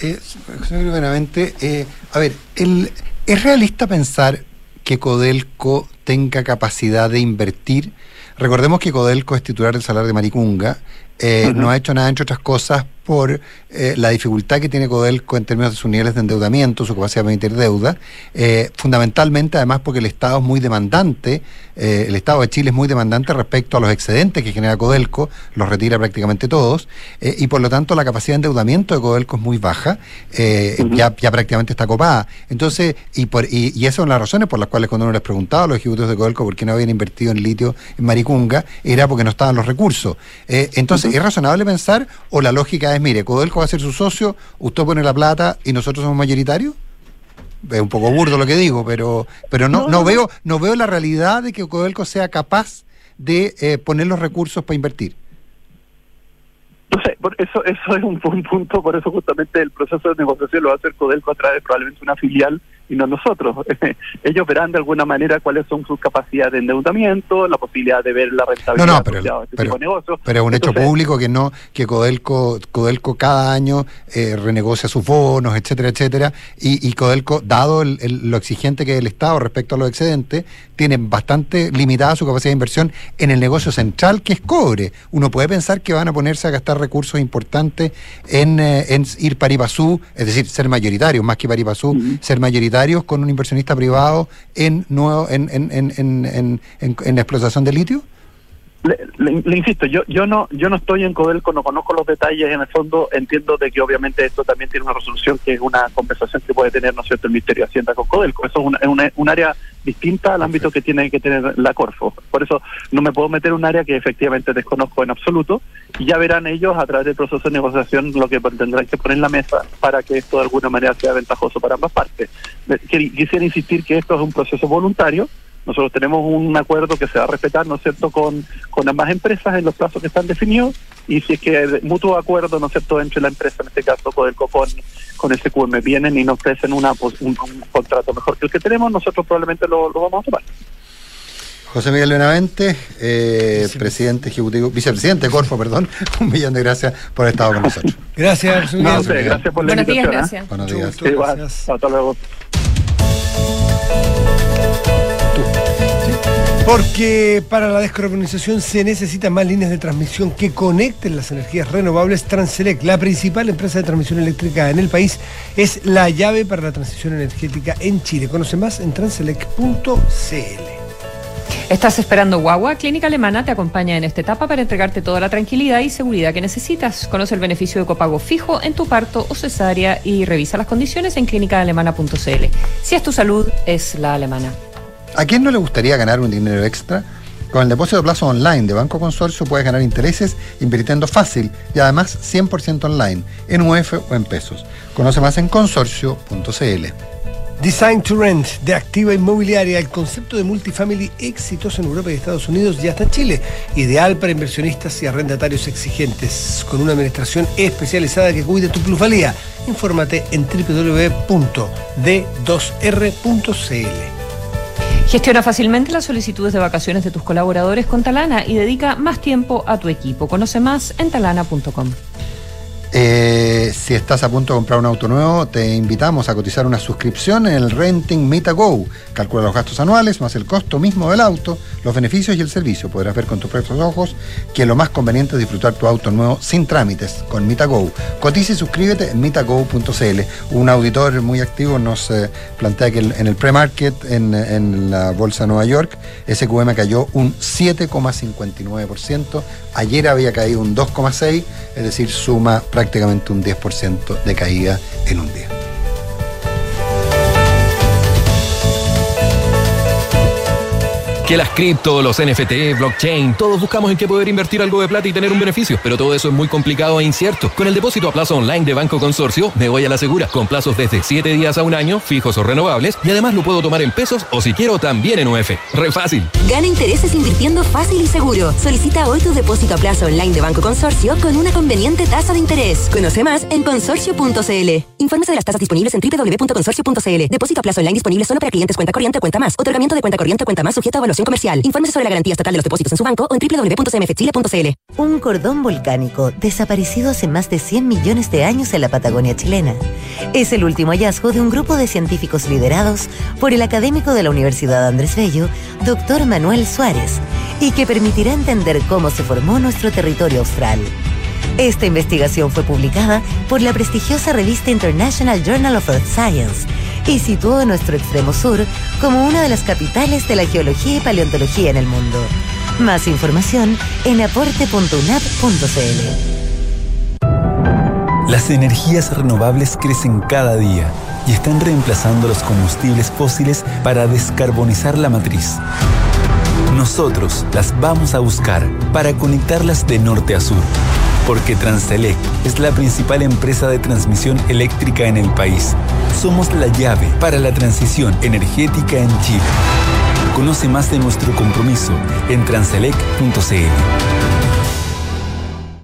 B: Eh, señor Benavente, eh, a ver, el, ¿es realista pensar que Codelco tenga capacidad de invertir? Recordemos que Codelco es titular del Salar de Maricunga, eh, no ha hecho nada, entre otras cosas, por eh, la dificultad que tiene Codelco en términos de sus niveles de endeudamiento, su capacidad de emitir deuda, eh, fundamentalmente además porque el Estado es muy demandante, eh, el Estado de Chile es muy demandante respecto a los excedentes que genera Codelco, los retira prácticamente todos, eh, y por lo tanto la capacidad de endeudamiento de Codelco es muy baja, ya, ya prácticamente está copada. Entonces, y, por, y, y esas son las razones por las cuales cuando uno les preguntaba a los ejecutivos de Codelco por qué no habían invertido en litio en Maricunga, era porque no estaban los recursos. Entonces, ¿es razonable pensar o la lógica es, mire, Codelco va a ser su socio, usted pone la plata y nosotros somos mayoritarios? Es un poco burdo lo que digo, pero, pero no,
E: No,
B: veo, no veo la realidad de que Codelco sea capaz de eh, poner los recursos para invertir.
E: No sé, por eso eso es un, un punto, por eso justamente el proceso de negociación lo va a hacer Codelco a través de probablemente una filial y no nosotros. [laughs] Ellos verán de alguna manera cuáles son sus capacidades de endeudamiento, la posibilidad de ver la rentabilidad
B: No, no, pero-
E: asociada a este
B: pero-
E: tipo de negocios.
B: Pero es un hecho público que no que Codelco Codelco cada año eh, renegocia sus bonos, etcétera, etcétera, y, y Codelco, dado el- el- lo exigente que es el Estado respecto a los excedentes, tiene bastante limitada su capacidad de inversión en el negocio central que es cobre. Uno puede pensar que van a ponerse a gastar recursos importantes en, eh, en ir paripasú, es decir, ser mayoritarios, más que
E: Ujú.
B: ser con un inversionista privado en nuevo en, en, en, en, explotación de litio.
E: Le, le, insisto, yo yo no yo no estoy en Codelco, no conozco los detalles en el fondo, entiendo de que obviamente esto también tiene una resolución que es una conversación que puede tener, ¿no es cierto?, el Ministerio de Hacienda con Codelco. Eso es, una, un área distinta al ámbito que tiene que tener la Corfo. Por eso no me puedo meter en un área que efectivamente desconozco en absoluto y ya verán ellos a través del proceso de negociación lo que tendrán que poner en la mesa para que esto de alguna manera sea ventajoso para ambas partes. Quisiera insistir que esto es un proceso voluntario nosotros tenemos un acuerdo que se va a respetar, ¿no es cierto?, con, con ambas empresas en los plazos que están definidos y si es que mutuo acuerdo, ¿no es cierto?, entre la empresa, en este caso con el con, con el CQM, vienen y nos ofrecen una, pues, un, contrato mejor que el que tenemos, nosotros probablemente lo, vamos a tomar.
B: José Miguel Benavente, eh, presidente ejecutivo, vicepresidente de Corfo, perdón, [laughs] un millón de gracias por haber estado con nosotros. [laughs]
C: Gracias,
E: no, gracias por la
D: Buenos
E: días,
D: gracias.
B: Buenos días.
E: Hasta luego.
C: Porque para la descarbonización se necesitan más líneas de transmisión que conecten las energías renovables. Transelec, la principal empresa de transmisión eléctrica en el país, es la llave para la transición energética en Chile. Conoce más en transelec.cl.
D: ¿Estás esperando guagua? Clínica Alemana te acompaña en esta etapa para entregarte toda la tranquilidad y seguridad que necesitas. Conoce el beneficio de copago fijo en tu parto o cesárea y revisa las condiciones en clínicaalemana.cl. Si es tu salud, es la alemana.
B: ¿A quién no le gustaría ganar un dinero extra? Con el depósito de plazo online de Banco Consorcio puedes ganar intereses invirtiendo fácil y además 100% online, en UF o en pesos. Conoce más en consorcio.cl.
C: Design to Rent de Activa Inmobiliaria, el concepto de multifamily exitoso en Europa y Estados Unidos y hasta Chile, ideal para inversionistas y arrendatarios exigentes, con una administración especializada que cuide tu plusvalía. Infórmate en www.d2r.cl.
D: Gestiona fácilmente las solicitudes de vacaciones de tus colaboradores con Talana y dedica más tiempo a tu equipo. Conoce más en talana.com.
B: Eh, si estás a punto de comprar un auto nuevo, te invitamos a cotizar una suscripción en el Renting Go. Calcula los gastos anuales más el costo mismo del auto, los beneficios y el servicio. Podrás ver con tus propios ojos que lo más conveniente es disfrutar tu auto nuevo sin trámites con Go. Cotiza y suscríbete en mitago.cl. Un auditor muy activo nos eh, plantea que en el pre-market en, en la Bolsa de Nueva York, SQM cayó un 7,59%. Ayer había caído un 2,6%, es decir, suma prácticamente prácticamente un 10% de caída en un día.
F: Las cripto, los NFT, blockchain, todos buscamos en qué poder invertir algo de plata y tener un beneficio, pero todo eso es muy complicado e incierto. Con el depósito a plazo online de Banco Consorcio, me voy a la segura, con plazos desde 7 días a un año, fijos o renovables, y además lo puedo tomar en pesos o si quiero también en UF. Re fácil.
G: Gana intereses invirtiendo fácil y seguro. Solicita hoy tu depósito a plazo online de Banco Consorcio con una conveniente tasa de interés. Conoce más en consorcio.cl. Infórmese de las tasas disponibles en www.consorcio.cl. Depósito a plazo online disponible solo para clientes cuenta corriente cuenta más. Otorgamiento de cuenta corriente cuenta más sujeto a evaluación comercial. Infórmese sobre la garantía estatal de los depósitos en su banco o en www.cmfchile.cl.
H: Un cordón volcánico desaparecido hace más de 100 millones de años en la Patagonia chilena. Es el último hallazgo de un grupo de científicos liderados por el académico de la Universidad Andrés Bello, doctor Manuel Suárez, y que permitirá entender cómo se formó nuestro territorio austral. Esta investigación fue publicada por la prestigiosa revista International Journal of Earth Science y situó a nuestro extremo sur como una de las capitales de la geología y paleontología en el mundo. Más información en aporte.unap.cl.
I: Las energías renovables crecen cada día y están reemplazando los combustibles fósiles para descarbonizar la matriz. Nosotros las vamos a buscar para conectarlas de norte a sur porque Transelec es la principal empresa de transmisión eléctrica en el país. Somos la llave para la transición energética en Chile. Conoce más de nuestro compromiso en transelec.cl.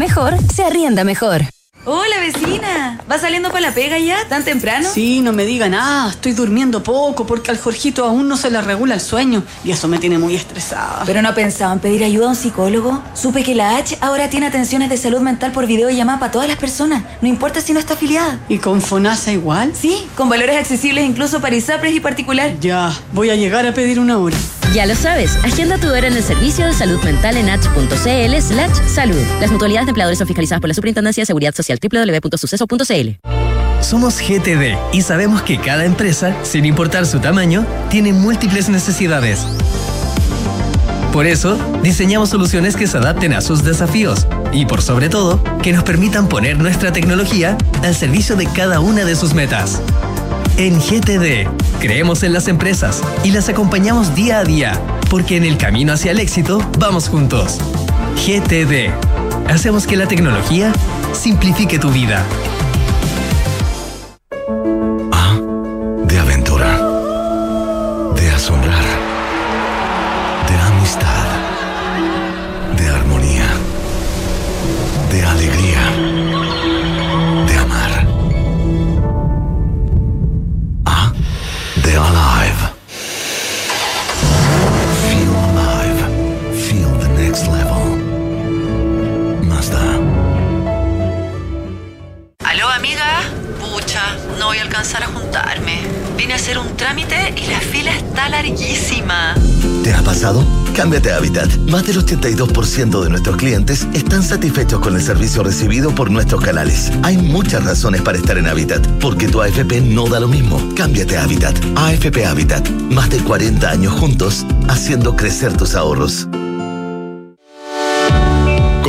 J: mejor, se arrienda mejor.
K: Hola vecina, ¿va saliendo para la pega ya? ¿Tan temprano?
L: Sí, no me diga nada, estoy durmiendo poco porque al Jorgito aún no se le regula el sueño y eso me tiene muy estresada.
K: ¿Pero no pensaba en pedir ayuda a un psicólogo? Supe que la H ahora tiene atenciones de salud mental por videollamada para todas las personas, no importa si no está afiliada.
L: ¿Y con FONASA igual?
K: Sí, con valores accesibles incluso para ISAPRES y particular.
L: Ya, voy a llegar a pedir una hora.
J: Ya lo sabes, agenda tu hora en el servicio de salud mental en h.cl slash salud. Las mutualidades de empleadores son fiscalizadas por la Superintendencia de Seguridad Social www.suceso.cl.
M: Somos GTD y sabemos que cada empresa, sin importar su tamaño, tiene múltiples necesidades. Por eso, diseñamos soluciones que se adapten a sus desafíos y, por sobre todo, que nos permitan poner nuestra tecnología al servicio de cada una de sus metas. En GTD, creemos en las empresas y las acompañamos día a día, porque en el camino hacia el éxito vamos juntos. GTD. Hacemos que la tecnología simplifique tu vida.
N: Habitat. Más del 82% de nuestros clientes están satisfechos con el servicio recibido por nuestros canales. Hay muchas razones para estar en Habitat, porque tu AFP no da lo mismo. Cámbiate a Habitat. AFP Habitat. Más de 40 años juntos, haciendo crecer tus ahorros.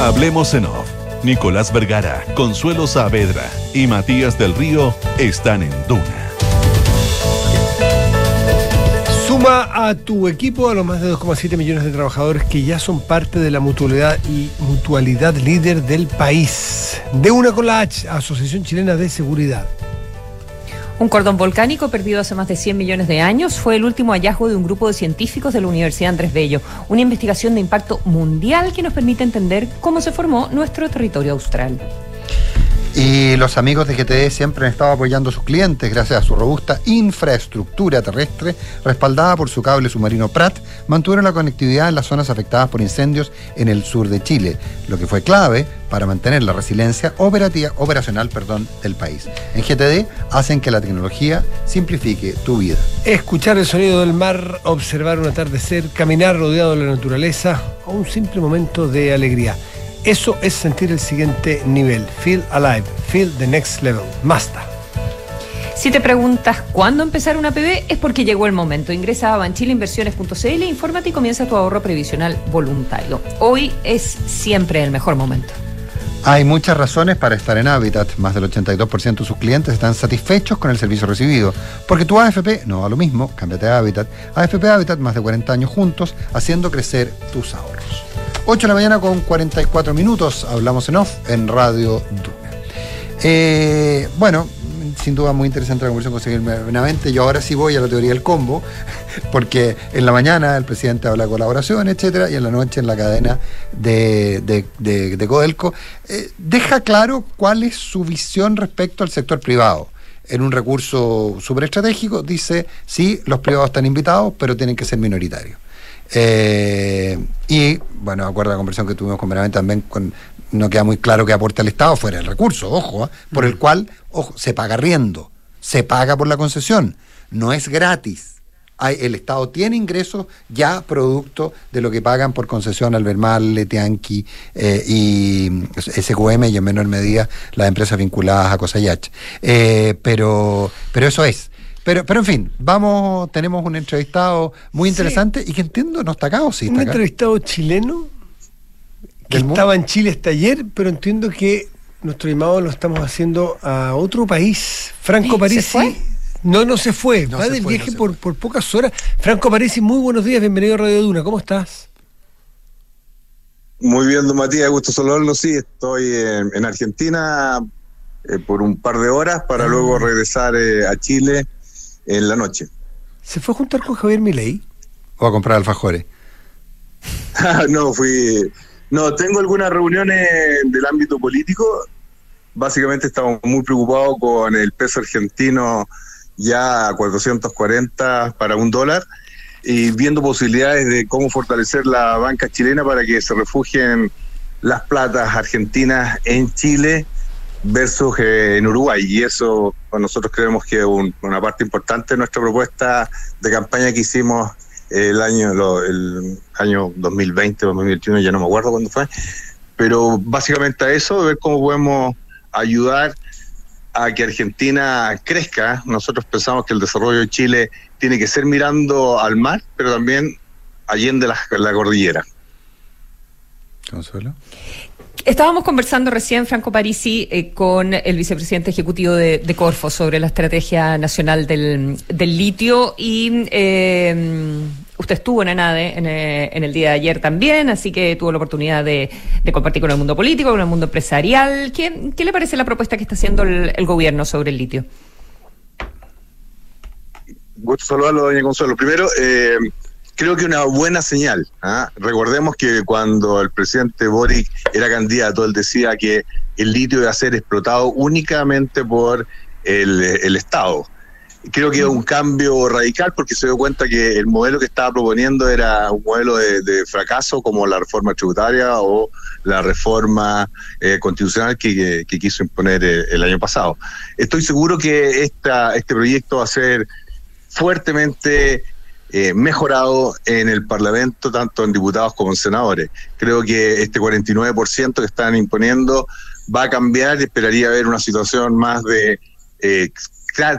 A: Hablemos en off. Nicolás Vergara, Consuelo Saavedra y Matías del Río están en Duna.
C: Suma a tu equipo a los más de 2,7 millones de trabajadores que ya son parte de la mutualidad y mutualidad líder del país. De una con la H, Asociación Chilena de Seguridad.
D: Un cordón volcánico perdido hace más de 100 millones de años fue el último hallazgo de un grupo de científicos de la Universidad Andrés Bello, una investigación de impacto mundial que nos permite entender cómo se formó nuestro territorio austral.
B: Y los amigos de GTE siempre han estado apoyando a sus clientes gracias a su robusta infraestructura terrestre respaldada por su cable submarino Prat, mantuvieron la conectividad en las zonas afectadas por incendios en el sur de Chile, lo que fue clave para mantener la resiliencia operativa, operacional perdón, del país. En GTD hacen que la tecnología simplifique tu vida.
C: Escuchar el sonido del mar, observar un atardecer, caminar rodeado de la naturaleza o un simple momento de alegría. Eso es sentir el siguiente nivel. Feel alive. Feel the next level. Mazda.
D: Si te preguntas cuándo empezar una PB, es porque llegó el momento. Ingresa a banchileinversiones.cl, infórmate y comienza tu ahorro previsional voluntario. Hoy es siempre el mejor momento.
B: Hay muchas razones para estar en Habitat. Más del 82% de sus clientes están satisfechos con el servicio recibido. Porque tu AFP no va lo mismo, cámbiate a Habitat. AFP Habitat, más de 40 años juntos, haciendo crecer tus ahorros. 8 de la mañana con 44 minutos, hablamos en off en Radio Duna. Eh, bueno, sin duda muy interesante la conversación con Seguir. Yo ahora sí voy a la teoría del combo, [laughs] porque en la mañana el presidente habla de colaboración, etcétera, y en la noche en la cadena de, de, de- de Codelco eh, deja claro cuál es su visión respecto al sector privado. En un recurso súper estratégico dice, sí, los privados están invitados, pero tienen que ser minoritarios. Eh, y, bueno, de acuerdo a la conversación que tuvimos con Benavente también, con, no queda muy claro que aporte al Estado fuera el recurso, ojo, ¿ah? por el cual, ojo, se paga riendo, se paga por la concesión, no es gratis. Hay, el Estado tiene ingresos ya producto de lo que pagan por concesión Albermal, Letianqui eh, y SQM y en menor medida las empresas vinculadas a Cosayach. Eh, pero, pero eso es. Pero, pero en fin, vamos, tenemos un entrevistado muy
C: Sí.
B: interesante y que entiendo no está acá o sí
C: Un
B: está acá.
C: entrevistado chileno que estaba en Chile hasta ayer, pero entiendo que nuestro llamado lo estamos haciendo a otro país. Franco
D: ¿Se
C: Parisi.
D: fue?
C: No, no se fue.
B: No
C: Va
B: se
C: del
B: fue,
C: viaje por, por pocas horas. Franco Parisi, muy buenos días. Bienvenido a Radio Duna. ¿Cómo estás?
O: Muy bien, don Matías, gusto saludarlo. Sí, estoy en, en Argentina eh, por un par de horas para luego regresar eh, a Chile en la noche.
C: ¿Se fue a juntar con Javier Milei?
B: O a comprar alfajores. [laughs]
O: no, fui. No, tengo algunas reuniones del ámbito político. Básicamente estamos muy preocupados con el peso argentino ya a 440 para un dólar y viendo posibilidades de cómo fortalecer la banca chilena para que se refugien las platas argentinas en Chile versus eh, en Uruguay. Y eso pues, nosotros creemos que un- una parte importante de nuestra propuesta de campaña que hicimos el año el año 2020 o 2021, ya no me acuerdo cuándo fue, pero básicamente a eso, ver cómo podemos ayudar a que Argentina crezca. Nosotros pensamos que el desarrollo de Chile tiene que ser mirando al mar, pero también allende la, la cordillera.
B: Consuelo.
D: Estábamos conversando recién, Franco Parisi, eh, con el vicepresidente ejecutivo de, Corfo sobre la estrategia nacional del, litio y eh, usted estuvo en ENADE en, eh, en el día de ayer también, así que tuvo la oportunidad de, compartir con el mundo político, con el mundo empresarial. ¿Qué, le parece la propuesta que está haciendo el, gobierno sobre el litio?
O: Gusto saludarlo, doña Consuelo. Primero, creo que una buena señal. ¿ah? Recordemos que cuando el presidente Boric era candidato, él decía que el litio iba a ser explotado únicamente por el, Estado. Creo que es un cambio radical porque se dio cuenta que el modelo que estaba proponiendo era un modelo de, fracaso como la reforma tributaria o la reforma eh, constitucional que, quiso imponer eh, el año pasado. Estoy seguro que este proyecto va a ser fuertemente eh, mejorado en el Parlamento, tanto en diputados como en senadores. Creo que este 49% que están imponiendo va a cambiar y esperaría ver una situación más de eh,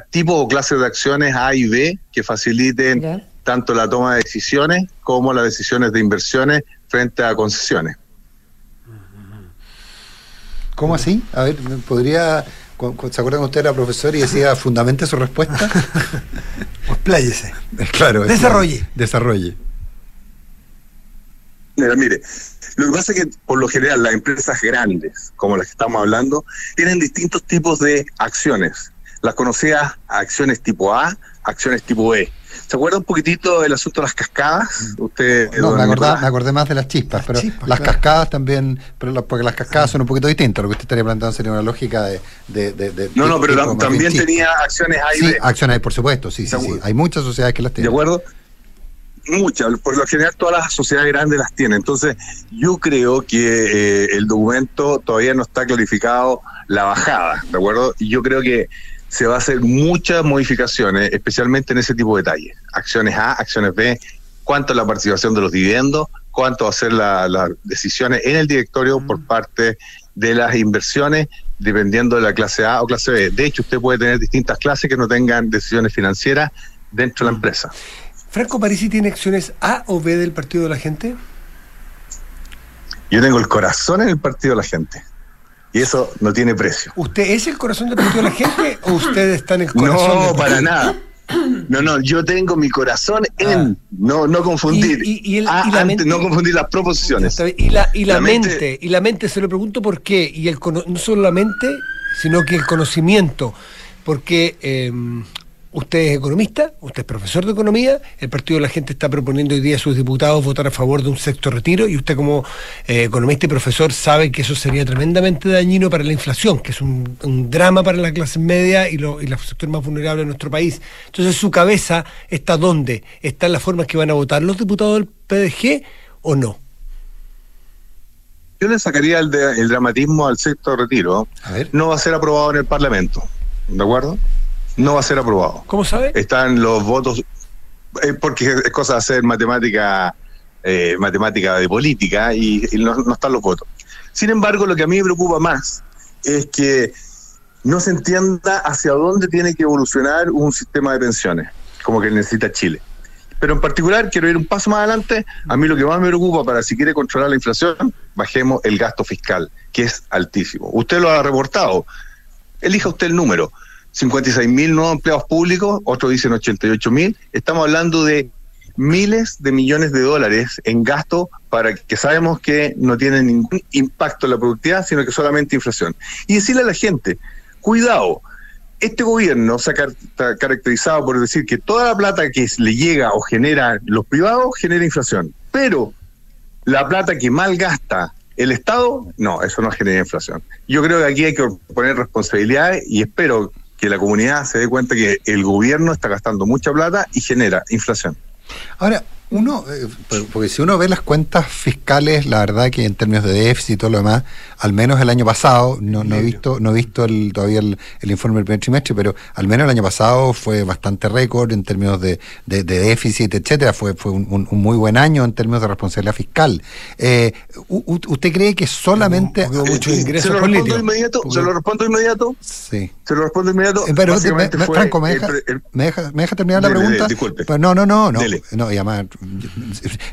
O: tipo o clases de acciones A y B que faciliten tanto la toma de decisiones como las decisiones de inversiones frente a concesiones.
B: ¿Cómo así? A ver, ¿me ¿podría... ¿Se acuerdan usted era profesor y decía fundamente su respuesta? [laughs]
C: Expláyese.
B: claro. es-
C: Desarrolle.
B: Desarrolle.
O: Mira, mire, lo que pasa es que por lo general las empresas grandes, como las que estamos hablando, tienen distintos tipos de acciones. Las conocidas acciones tipo A, acciones tipo E. ¿Se acuerda un poquitito del asunto de las cascadas? Usted,
B: No, me, acordaba-
O: Nicolás?
B: me acordé más de las chispas, pero las
O: claro.
B: cascadas también, pero la- porque las cascadas son un poquito distintas. Lo que usted estaría planteando sería una lógica de. de- de- de
O: No, no, pero también tenía acciones A y
B: Sí, acciones, por supuesto, sí, sí, sí. Hay muchas sociedades que las
O: ¿De
B: tienen.
O: acuerdo? Muchas, por lo general todas las sociedades grandes las tienen. Entonces, yo creo que eh, el documento todavía no está clarificado la bajada, ¿de acuerdo? Y yo creo que se va a hacer muchas modificaciones, especialmente en ese tipo de detalles. Acciones A, acciones B, cuánto es la participación de los dividendos, cuánto va a ser la- las decisiones en el directorio por parte de las inversiones, dependiendo de la clase A o clase B. De hecho, usted puede tener distintas clases que no tengan decisiones financieras dentro de la empresa.
C: ¿Franco Parisi tiene acciones A o B del Partido de la Gente?
O: Yo tengo el corazón en el partido de la gente. Y eso no tiene precio.
C: ¿Usted es el corazón del Partido de la Gente o usted está en el corazón
O: No,
C: del
O: para nada. No, no, yo tengo mi corazón en. No, no confundir.
C: Ah. Y- y- y el-
O: Ah,
C: y la mente-
O: no confundir las proposiciones.
C: Y la, y la,
O: La
C: mente,
O: mente-
C: y la mente, se lo pregunto por qué, y el no solo la mente, sino que el conocimiento. porque eh, usted es economista, usted es profesor de economía, el Partido de la Gente está proponiendo hoy día a sus diputados votar a favor de un sexto retiro y usted como eh, economista y profesor sabe que eso sería tremendamente dañino para la inflación, que es un, un drama para la clase media y, lo, y los sectores más vulnerables de nuestro país. Entonces su cabeza está dónde? ¿Está en las formas que van a votar los diputados del PDG o no?
O: Yo le sacaría el, de- el dramatismo al sexto retiro. No va a ser aprobado en el Parlamento. ¿De acuerdo? No va a ser aprobado.
C: ¿Cómo sabe?
O: Están los votos. eh, porque es cosa de hacer matemática, eh, matemática de política y, y no, no están los votos. Sin embargo, lo que a mí me preocupa más es que no se entienda hacia dónde tiene que evolucionar un sistema de pensiones, como que necesita Chile. Pero en particular, quiero ir un paso más adelante. A mí lo que más me preocupa para si quiere controlar la inflación, bajemos el gasto fiscal, que es altísimo. Usted lo ha reportado. Elija usted el número. 56 mil nuevos empleados públicos, otros dicen 88 mil. Estamos hablando de miles de millones de dólares en gasto para que sabemos que no tiene ningún impacto en la productividad, sino que solamente inflación. Y decirle a la gente, cuidado, este gobierno se ha caracterizado por decir que toda la plata que le llega o genera los privados genera inflación, pero la plata que malgasta el Estado, no, eso no genera inflación. Yo creo que aquí hay que poner responsabilidades y espero que la comunidad se dé cuenta que el gobierno está gastando mucha plata y genera inflación.
B: Ahora, uno, eh, por- porque si uno ve las cuentas fiscales, la verdad que en términos de déficit y todo lo demás, al menos el año pasado, no, no he visto, no he visto el, todavía el, el informe del primer trimestre, pero al menos el año pasado fue bastante récord en términos de, de- de déficit, etcétera. Fue, fue un, un- un muy buen año en términos de responsabilidad fiscal. Eh, ¿Usted cree que solamente
O: ¿Se lo respondo de inmediato? ¿Se lo respondo inmediato?
B: Sí.
O: ¿Se lo respondo inmediato?
B: Eh, Pero, me- Franco, ¿me deja,
O: el-
B: me deja- me deja terminar la pregunta?
O: dele, disculpe.
B: Pero no, no, no, no.
O: Dele.
B: no y además,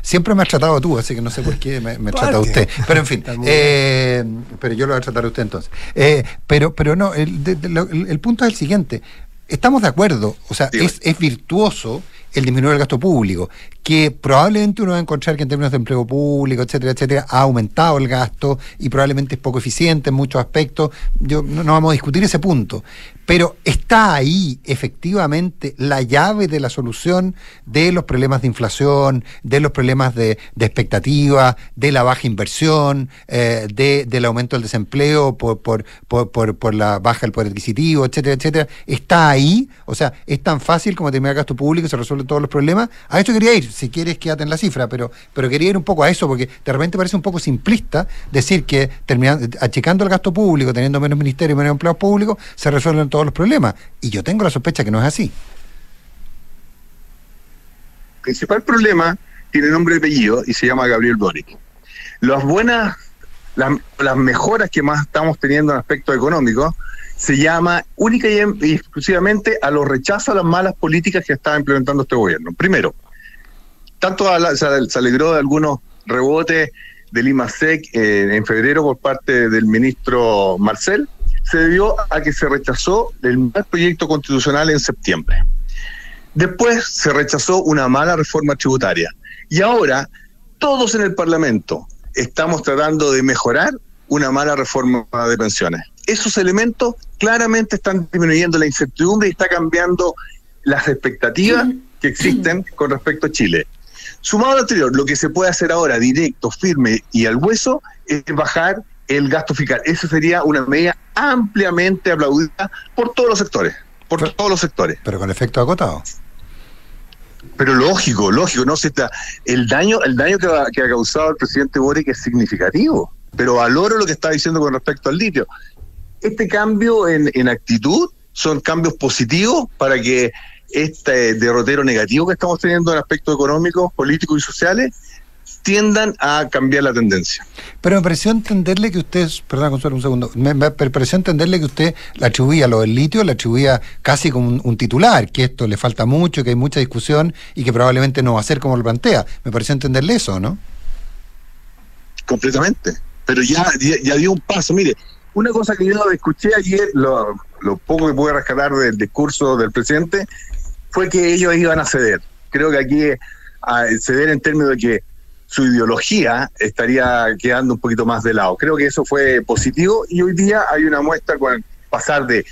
B: siempre me has tratado tú, así que no sé por qué me, me trata usted. Pero en fin, eh, pero yo lo voy a tratar a usted entonces. Eh, pero, pero no, el, de- de- lo- el- el punto es el siguiente. Estamos de acuerdo, o sea, es, es virtuoso el disminuir el gasto público, que probablemente uno va a encontrar que en términos de empleo público, etcétera, etcétera, ha aumentado el gasto y probablemente es poco eficiente en muchos aspectos. Yo, no, no vamos a discutir ese punto. Pero está ahí efectivamente la llave de la solución de los problemas de inflación, de los problemas de, de expectativa, de la baja inversión, eh, de, del aumento del desempleo por, por, por, la baja del poder adquisitivo, etcétera, etcétera. Está ahí, o sea, es tan fácil como terminar gasto público y se resuelven todos los problemas. A esto quería ir, si quieres quédate en la cifra, pero, pero quería ir un poco a eso, porque de repente parece un poco simplista decir que terminando, achicando el gasto público, teniendo menos ministerio y menos empleados públicos, se resuelven todos los problemas. Y yo tengo la sospecha que no es así.
O: principal problema tiene nombre y apellido y se llama Gabriel Boric. Las buenas, las, mejoras que más estamos teniendo en aspecto económico se llama única y, em- y exclusivamente a los rechazos a las malas políticas que está implementando este gobierno. Primero, tanto se alegró de algunos rebotes del IMASEC eh, en febrero por parte del ministro Marcel, se debió a que se rechazó el mal proyecto constitucional en septiembre. Después se rechazó una mala reforma tributaria. Y ahora todos en el Parlamento estamos tratando de mejorar una mala reforma de pensiones. Esos elementos claramente están disminuyendo la incertidumbre y está cambiando las expectativas que existen con respecto a Chile. Sumado a lo anterior, lo que se puede hacer ahora directo, firme y al hueso es bajar el gasto fiscal. Esa sería una medida ampliamente aplaudida por todos los sectores, por todos los sectores.
B: Pero con efecto acotado.
O: Pero lógico, lógico, no se está. El daño, el daño que ha, que ha causado el presidente Boric es significativo. Pero valoro lo que está diciendo con respecto al litio. Este cambio en, en actitud son cambios positivos para que este derrotero negativo que estamos teniendo en aspectos económicos, políticos y sociales tiendan a cambiar la tendencia.
B: Pero me pareció entenderle que usted, perdón, Consuelo, un segundo, me, me pareció entenderle que usted le atribuía lo del litio, le atribuía casi como un, un titular, que esto le falta mucho, que hay mucha discusión y que probablemente no va a ser como lo plantea. Me pareció entenderle eso, ¿no?
O: completamente. Pero ya, ya, ya dio un paso. Mire, una cosa que yo escuché ayer, lo, lo poco que pude rescatar del discurso del presidente, fue que ellos iban a ceder. Creo que aquí a ceder en términos de que su ideología estaría quedando un poquito más de lado. Creo que eso fue positivo y hoy día hay una muestra con pasar de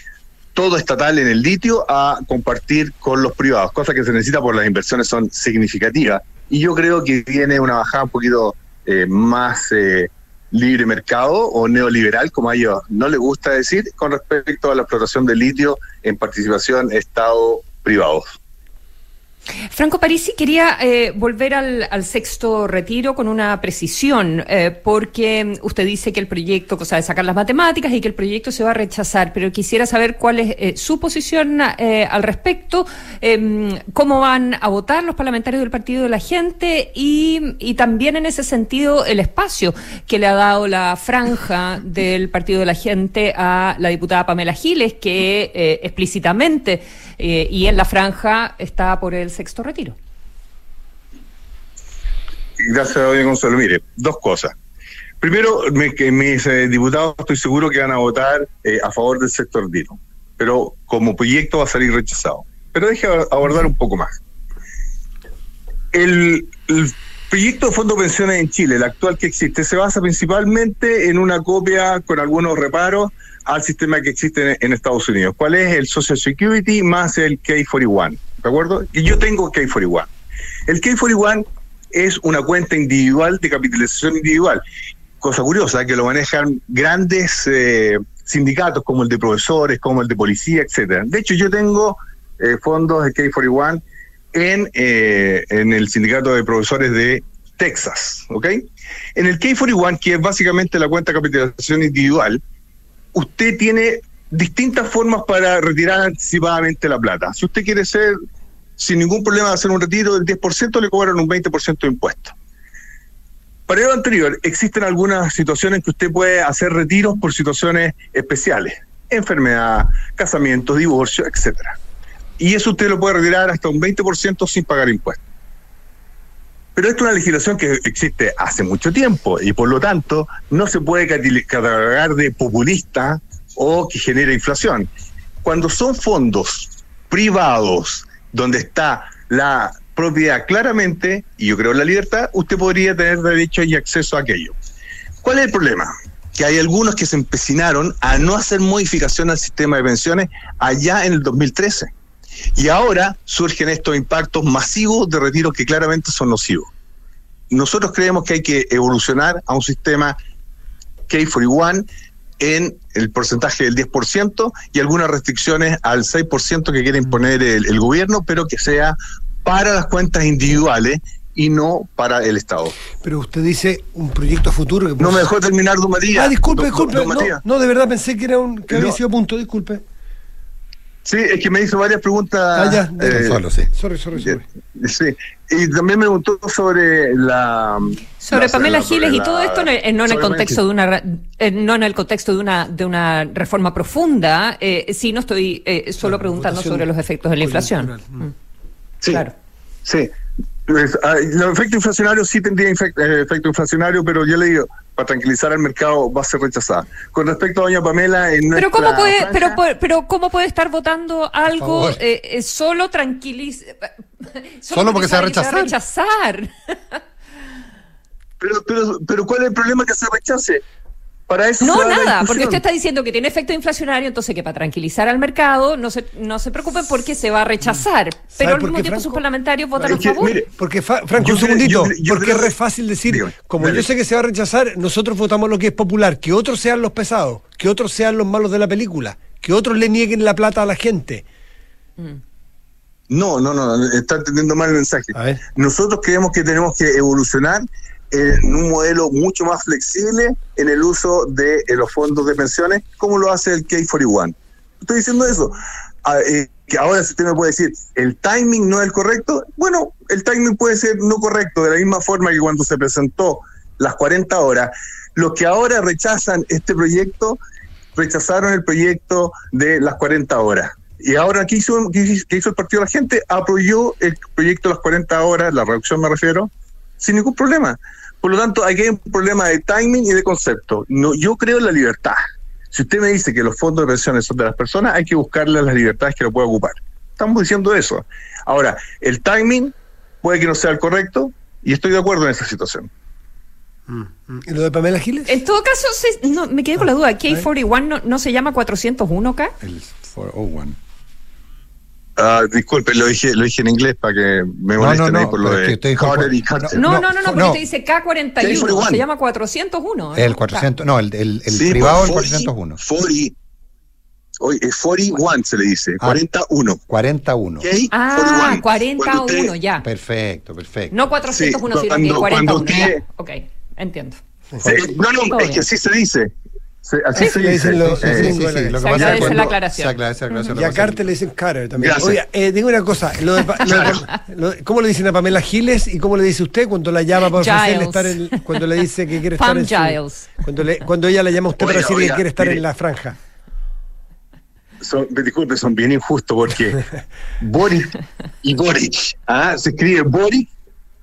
O: todo estatal en el litio a compartir con los privados, cosa que se necesita por las inversiones son significativas. Y yo creo que viene una bajada un poquito eh, más eh, libre mercado o neoliberal, como a ellos no les gusta decir, con respecto a la explotación de litio en participación Estado-privados.
D: Franco Parisi quería eh, volver al, sexto retiro con una precisión, eh, porque usted dice que el proyecto, cosa de sacar las matemáticas y que el proyecto se va a rechazar, pero quisiera saber cuál es eh, su posición al respecto, em, cómo van a votar los parlamentarios del Partido de la Gente y, también en ese sentido el espacio que le ha dado la franja del Partido de la Gente a la diputada Pamela Giles, que eh, y en la franja está por el sexto retiro.
O: Gracias, doña Consuelo. Mire, dos cosas. Primero, me, que mis eh, diputados estoy seguro que van a votar eh, a favor del sexto retiro, pero como proyecto va a salir rechazado. Pero deje abordar un poco más. El, el proyecto de fondo de pensiones en Chile, el actual que existe, se basa principalmente en una copia con algunos reparos al sistema que existe en, Estados Unidos. ¿Cuál es el Social Security más el K41? ¿De acuerdo? Y yo tengo K41. El K41 es una cuenta individual de capitalización individual. Cosa curiosa, que lo manejan grandes eh, sindicatos como el de profesores, como el de policía, etcétera. De hecho, yo tengo eh, fondos de K41 en, eh, en el sindicato de profesores de Texas, ¿ok? En el K41, que es básicamente la cuenta de capitalización individual, usted tiene distintas formas para retirar anticipadamente la plata. Si usted quiere ser, sin ningún problema, hacer un retiro del 10%, le cobran un 20% de impuesto. Para lo anterior, existen algunas situaciones que usted puede hacer retiros por situaciones especiales, enfermedad, casamiento, divorcio, etcétera. Y eso usted lo puede retirar hasta un 20% sin pagar impuestos. Pero esto es una legislación que existe hace mucho tiempo y por lo tanto no se puede catalogar de populista o que genera inflación. Cuando son fondos privados donde está la propiedad claramente, y yo creo la libertad, usted podría tener derecho y acceso a aquello. ¿Cuál es el problema? Que hay algunos que se empecinaron a no hacer modificación al sistema de pensiones allá en el 2013. Y ahora surgen estos impactos masivos de retiros que claramente son nocivos. Nosotros creemos que hay que evolucionar a un sistema K41 en el porcentaje del 10% y algunas restricciones al 6% que quiere imponer el, el, gobierno, pero que sea para las cuentas individuales y no para el Estado.
C: Pero usted dice un proyecto futuro que...
O: No me dejó terminar, don Matías.
C: Ah, disculpe, disculpe. Don, don no, no, de verdad pensé que, era un, que no. había sido punto, disculpe.
O: Sí, es que me hizo varias preguntas.
C: Ah, ya,
O: eh,
C: solo, sí. Sorry, sorry, sorry.
O: Sí, y también me preguntó sobre la.
D: Sobre la, Pamela Giles y todo esto no, no en el contexto de una no en el contexto de una de una reforma profunda, eh, sí no estoy eh, solo preguntando sobre los efectos de la inflación.
O: Mm. Sí, claro. Sí. Pues, ah, los efectos inflacionarios sí tendrían efecto, eh, efecto inflacionario, pero yo le digo, para tranquilizar al mercado va a ser rechazada. Con respecto a doña Pamela, en
D: pero cómo puede, franja, pero, pero cómo puede estar votando algo eh, solo tranquilizar, [laughs]
B: solo, solo, porque se va a rechazar.
D: rechazar. [laughs]
O: pero, pero, pero ¿cuál es el problema que se rechace? Para eso
D: no, nada, porque usted está diciendo que tiene efecto inflacionario, entonces que para tranquilizar al mercado no se, no se preocupen porque se va a rechazar. Pero al mismo tiempo Franco? sus parlamentarios votan a favor. Mire,
C: porque, Franco, un segundito, yo, yo, porque es re fácil decir, digo, como dale. yo sé que se va a rechazar, nosotros votamos lo que es popular, que otros sean los pesados, que otros sean los malos de la película, que otros le nieguen la plata a la gente.
O: Mm. No, no, no, está entendiendo mal el mensaje. Nosotros creemos que tenemos que evolucionar en un modelo mucho más flexible en el uso de los fondos de pensiones, como lo hace el K41. Estoy diciendo eso. Ah, eh, que ahora si usted me puede decir, ¿el timing no es el correcto? Bueno, el timing puede ser no correcto, de la misma forma que cuando se presentó las 40 horas, los que ahora rechazan este proyecto, rechazaron el proyecto de las 40 horas. Y ahora, ¿qué hizo, qué hizo el Partido de la Gente? Apoyó el proyecto de las 40 horas, la reducción me refiero, sin ningún problema. Por lo tanto, aquí hay un problema de timing y de concepto. No, yo creo en la libertad. Si usted me dice que los fondos de pensiones son de las personas, hay que buscarle las libertades que lo pueda ocupar. Estamos diciendo eso. Ahora, el timing puede que no sea el correcto y estoy de acuerdo en esa situación.
C: ¿Y lo de Pamela Giles?
D: En todo caso, no, me quedé con la duda. ¿K41 no, no se llama 401 acá?
B: El 401.
O: Ah, disculpe, lo dije, lo dije en inglés para que me
B: No,
O: molesten
B: no,
O: ahí
B: no,
O: por lo
B: pero es que
O: de
B: usted dijo
O: Carter y Carter.
D: No, no, no, no, porque
B: no.
D: te dice K41,
O: K41.
D: se llama 401. ¿no?
B: El 400, no, el, el, el
O: Sí,
B: privado el
O: pues,
B: 401.
O: 40, oye, es 41 se le dice, 41.
B: 41.
O: ¿ok?
D: Ah,
O: 41.
D: 41,
O: Cuando usted-
D: ya.
B: Perfecto, perfecto.
D: No 401,
O: Sí,
D: sino que
O: cuando-
D: 41.
O: cuando
D: ya.
O: usted-
D: Ok, entiendo.
O: Sí, no, no, es que así se dice. Así
C: Sí,
O: se
C: le
O: dice. Eh,
C: sí, sí,
B: sí,
C: sí,
B: lo que
D: Se
B: pasa es
D: la aclaración.
B: se agradece la aclaración,
C: Y a Carter le dicen Carter también.
O: Gracias.
C: Oiga, eh, digo una cosa, lo de [laughs] lo ¿cómo le dicen a Pamela Giles y cómo le dice usted cuando la llama para ofrecerle estar en, cuando le dice que quiere [laughs] estar en su-
D: Giles.
C: cuando, le- cuando ella le llama a usted para decirle que quiere estar
O: mire.
C: en la franja?
O: son, disculpe, son bien injustos porque [laughs] Boric y Boric, ¿ah? se escribe Boric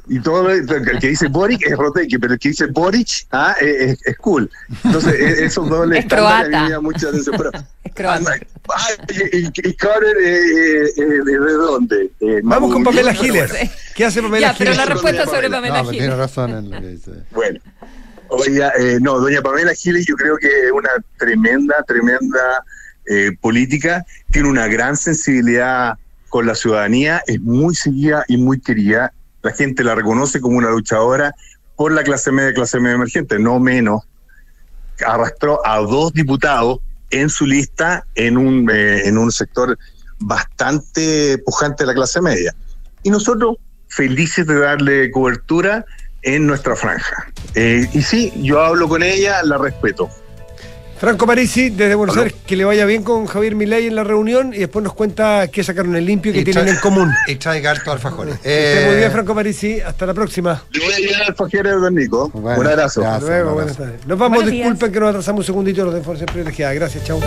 O: y todo el que dice Boric es Roteque, pero el que dice Boric ¿ah? es, es- es cool. Entonces, e- esos dobles [laughs] [laughs]
D: Es croata.
O: me llaman mucha atención. Pero,
D: Es croata.
O: ah, y, y- y Carter, eh, eh, eh, ¿de dónde? Eh,
C: Vamos con Pamela Giles.
O: bueno.
C: ¿Qué hace Pamela
D: Ya, pero la respuesta sobre
O: Pamela.
B: No, tiene
D: Giles.
B: razón en lo que dice.
O: Bueno, oiga, eh, no, doña Pamela Giles yo creo que es una tremenda, tremenda eh, política, tiene una gran sensibilidad con la ciudadanía, es muy seguida y muy querida, la gente la reconoce como una luchadora por la clase media, clase media emergente, no menos, arrastró a dos diputados en su lista en un, eh, en un sector bastante pujante de la clase media. Y nosotros felices de darle cobertura en nuestra franja. Eh, y sí, yo hablo con ella, la respeto.
C: Franco Parisi, desde Buenos. Aires, que le vaya bien con Javier Milei en la reunión y después nos cuenta qué sacaron en limpio y qué
B: Y
C: tienen en común. [laughs]
B: Y trae harto alfajores.
C: Esté muy
B: Eh,
C: bien, Franco Parisi. Hasta la próxima.
O: Le voy a llevar al Fajero de Don Nico.
B: Bueno,
O: un abrazo.
B: gracias.
C: Hasta luego,
B: un
C: buenas tardes. Nos vamos,
D: Buenos días.
C: disculpen que nos atrasamos un segundito los de Información Privilegiada. Gracias, chao.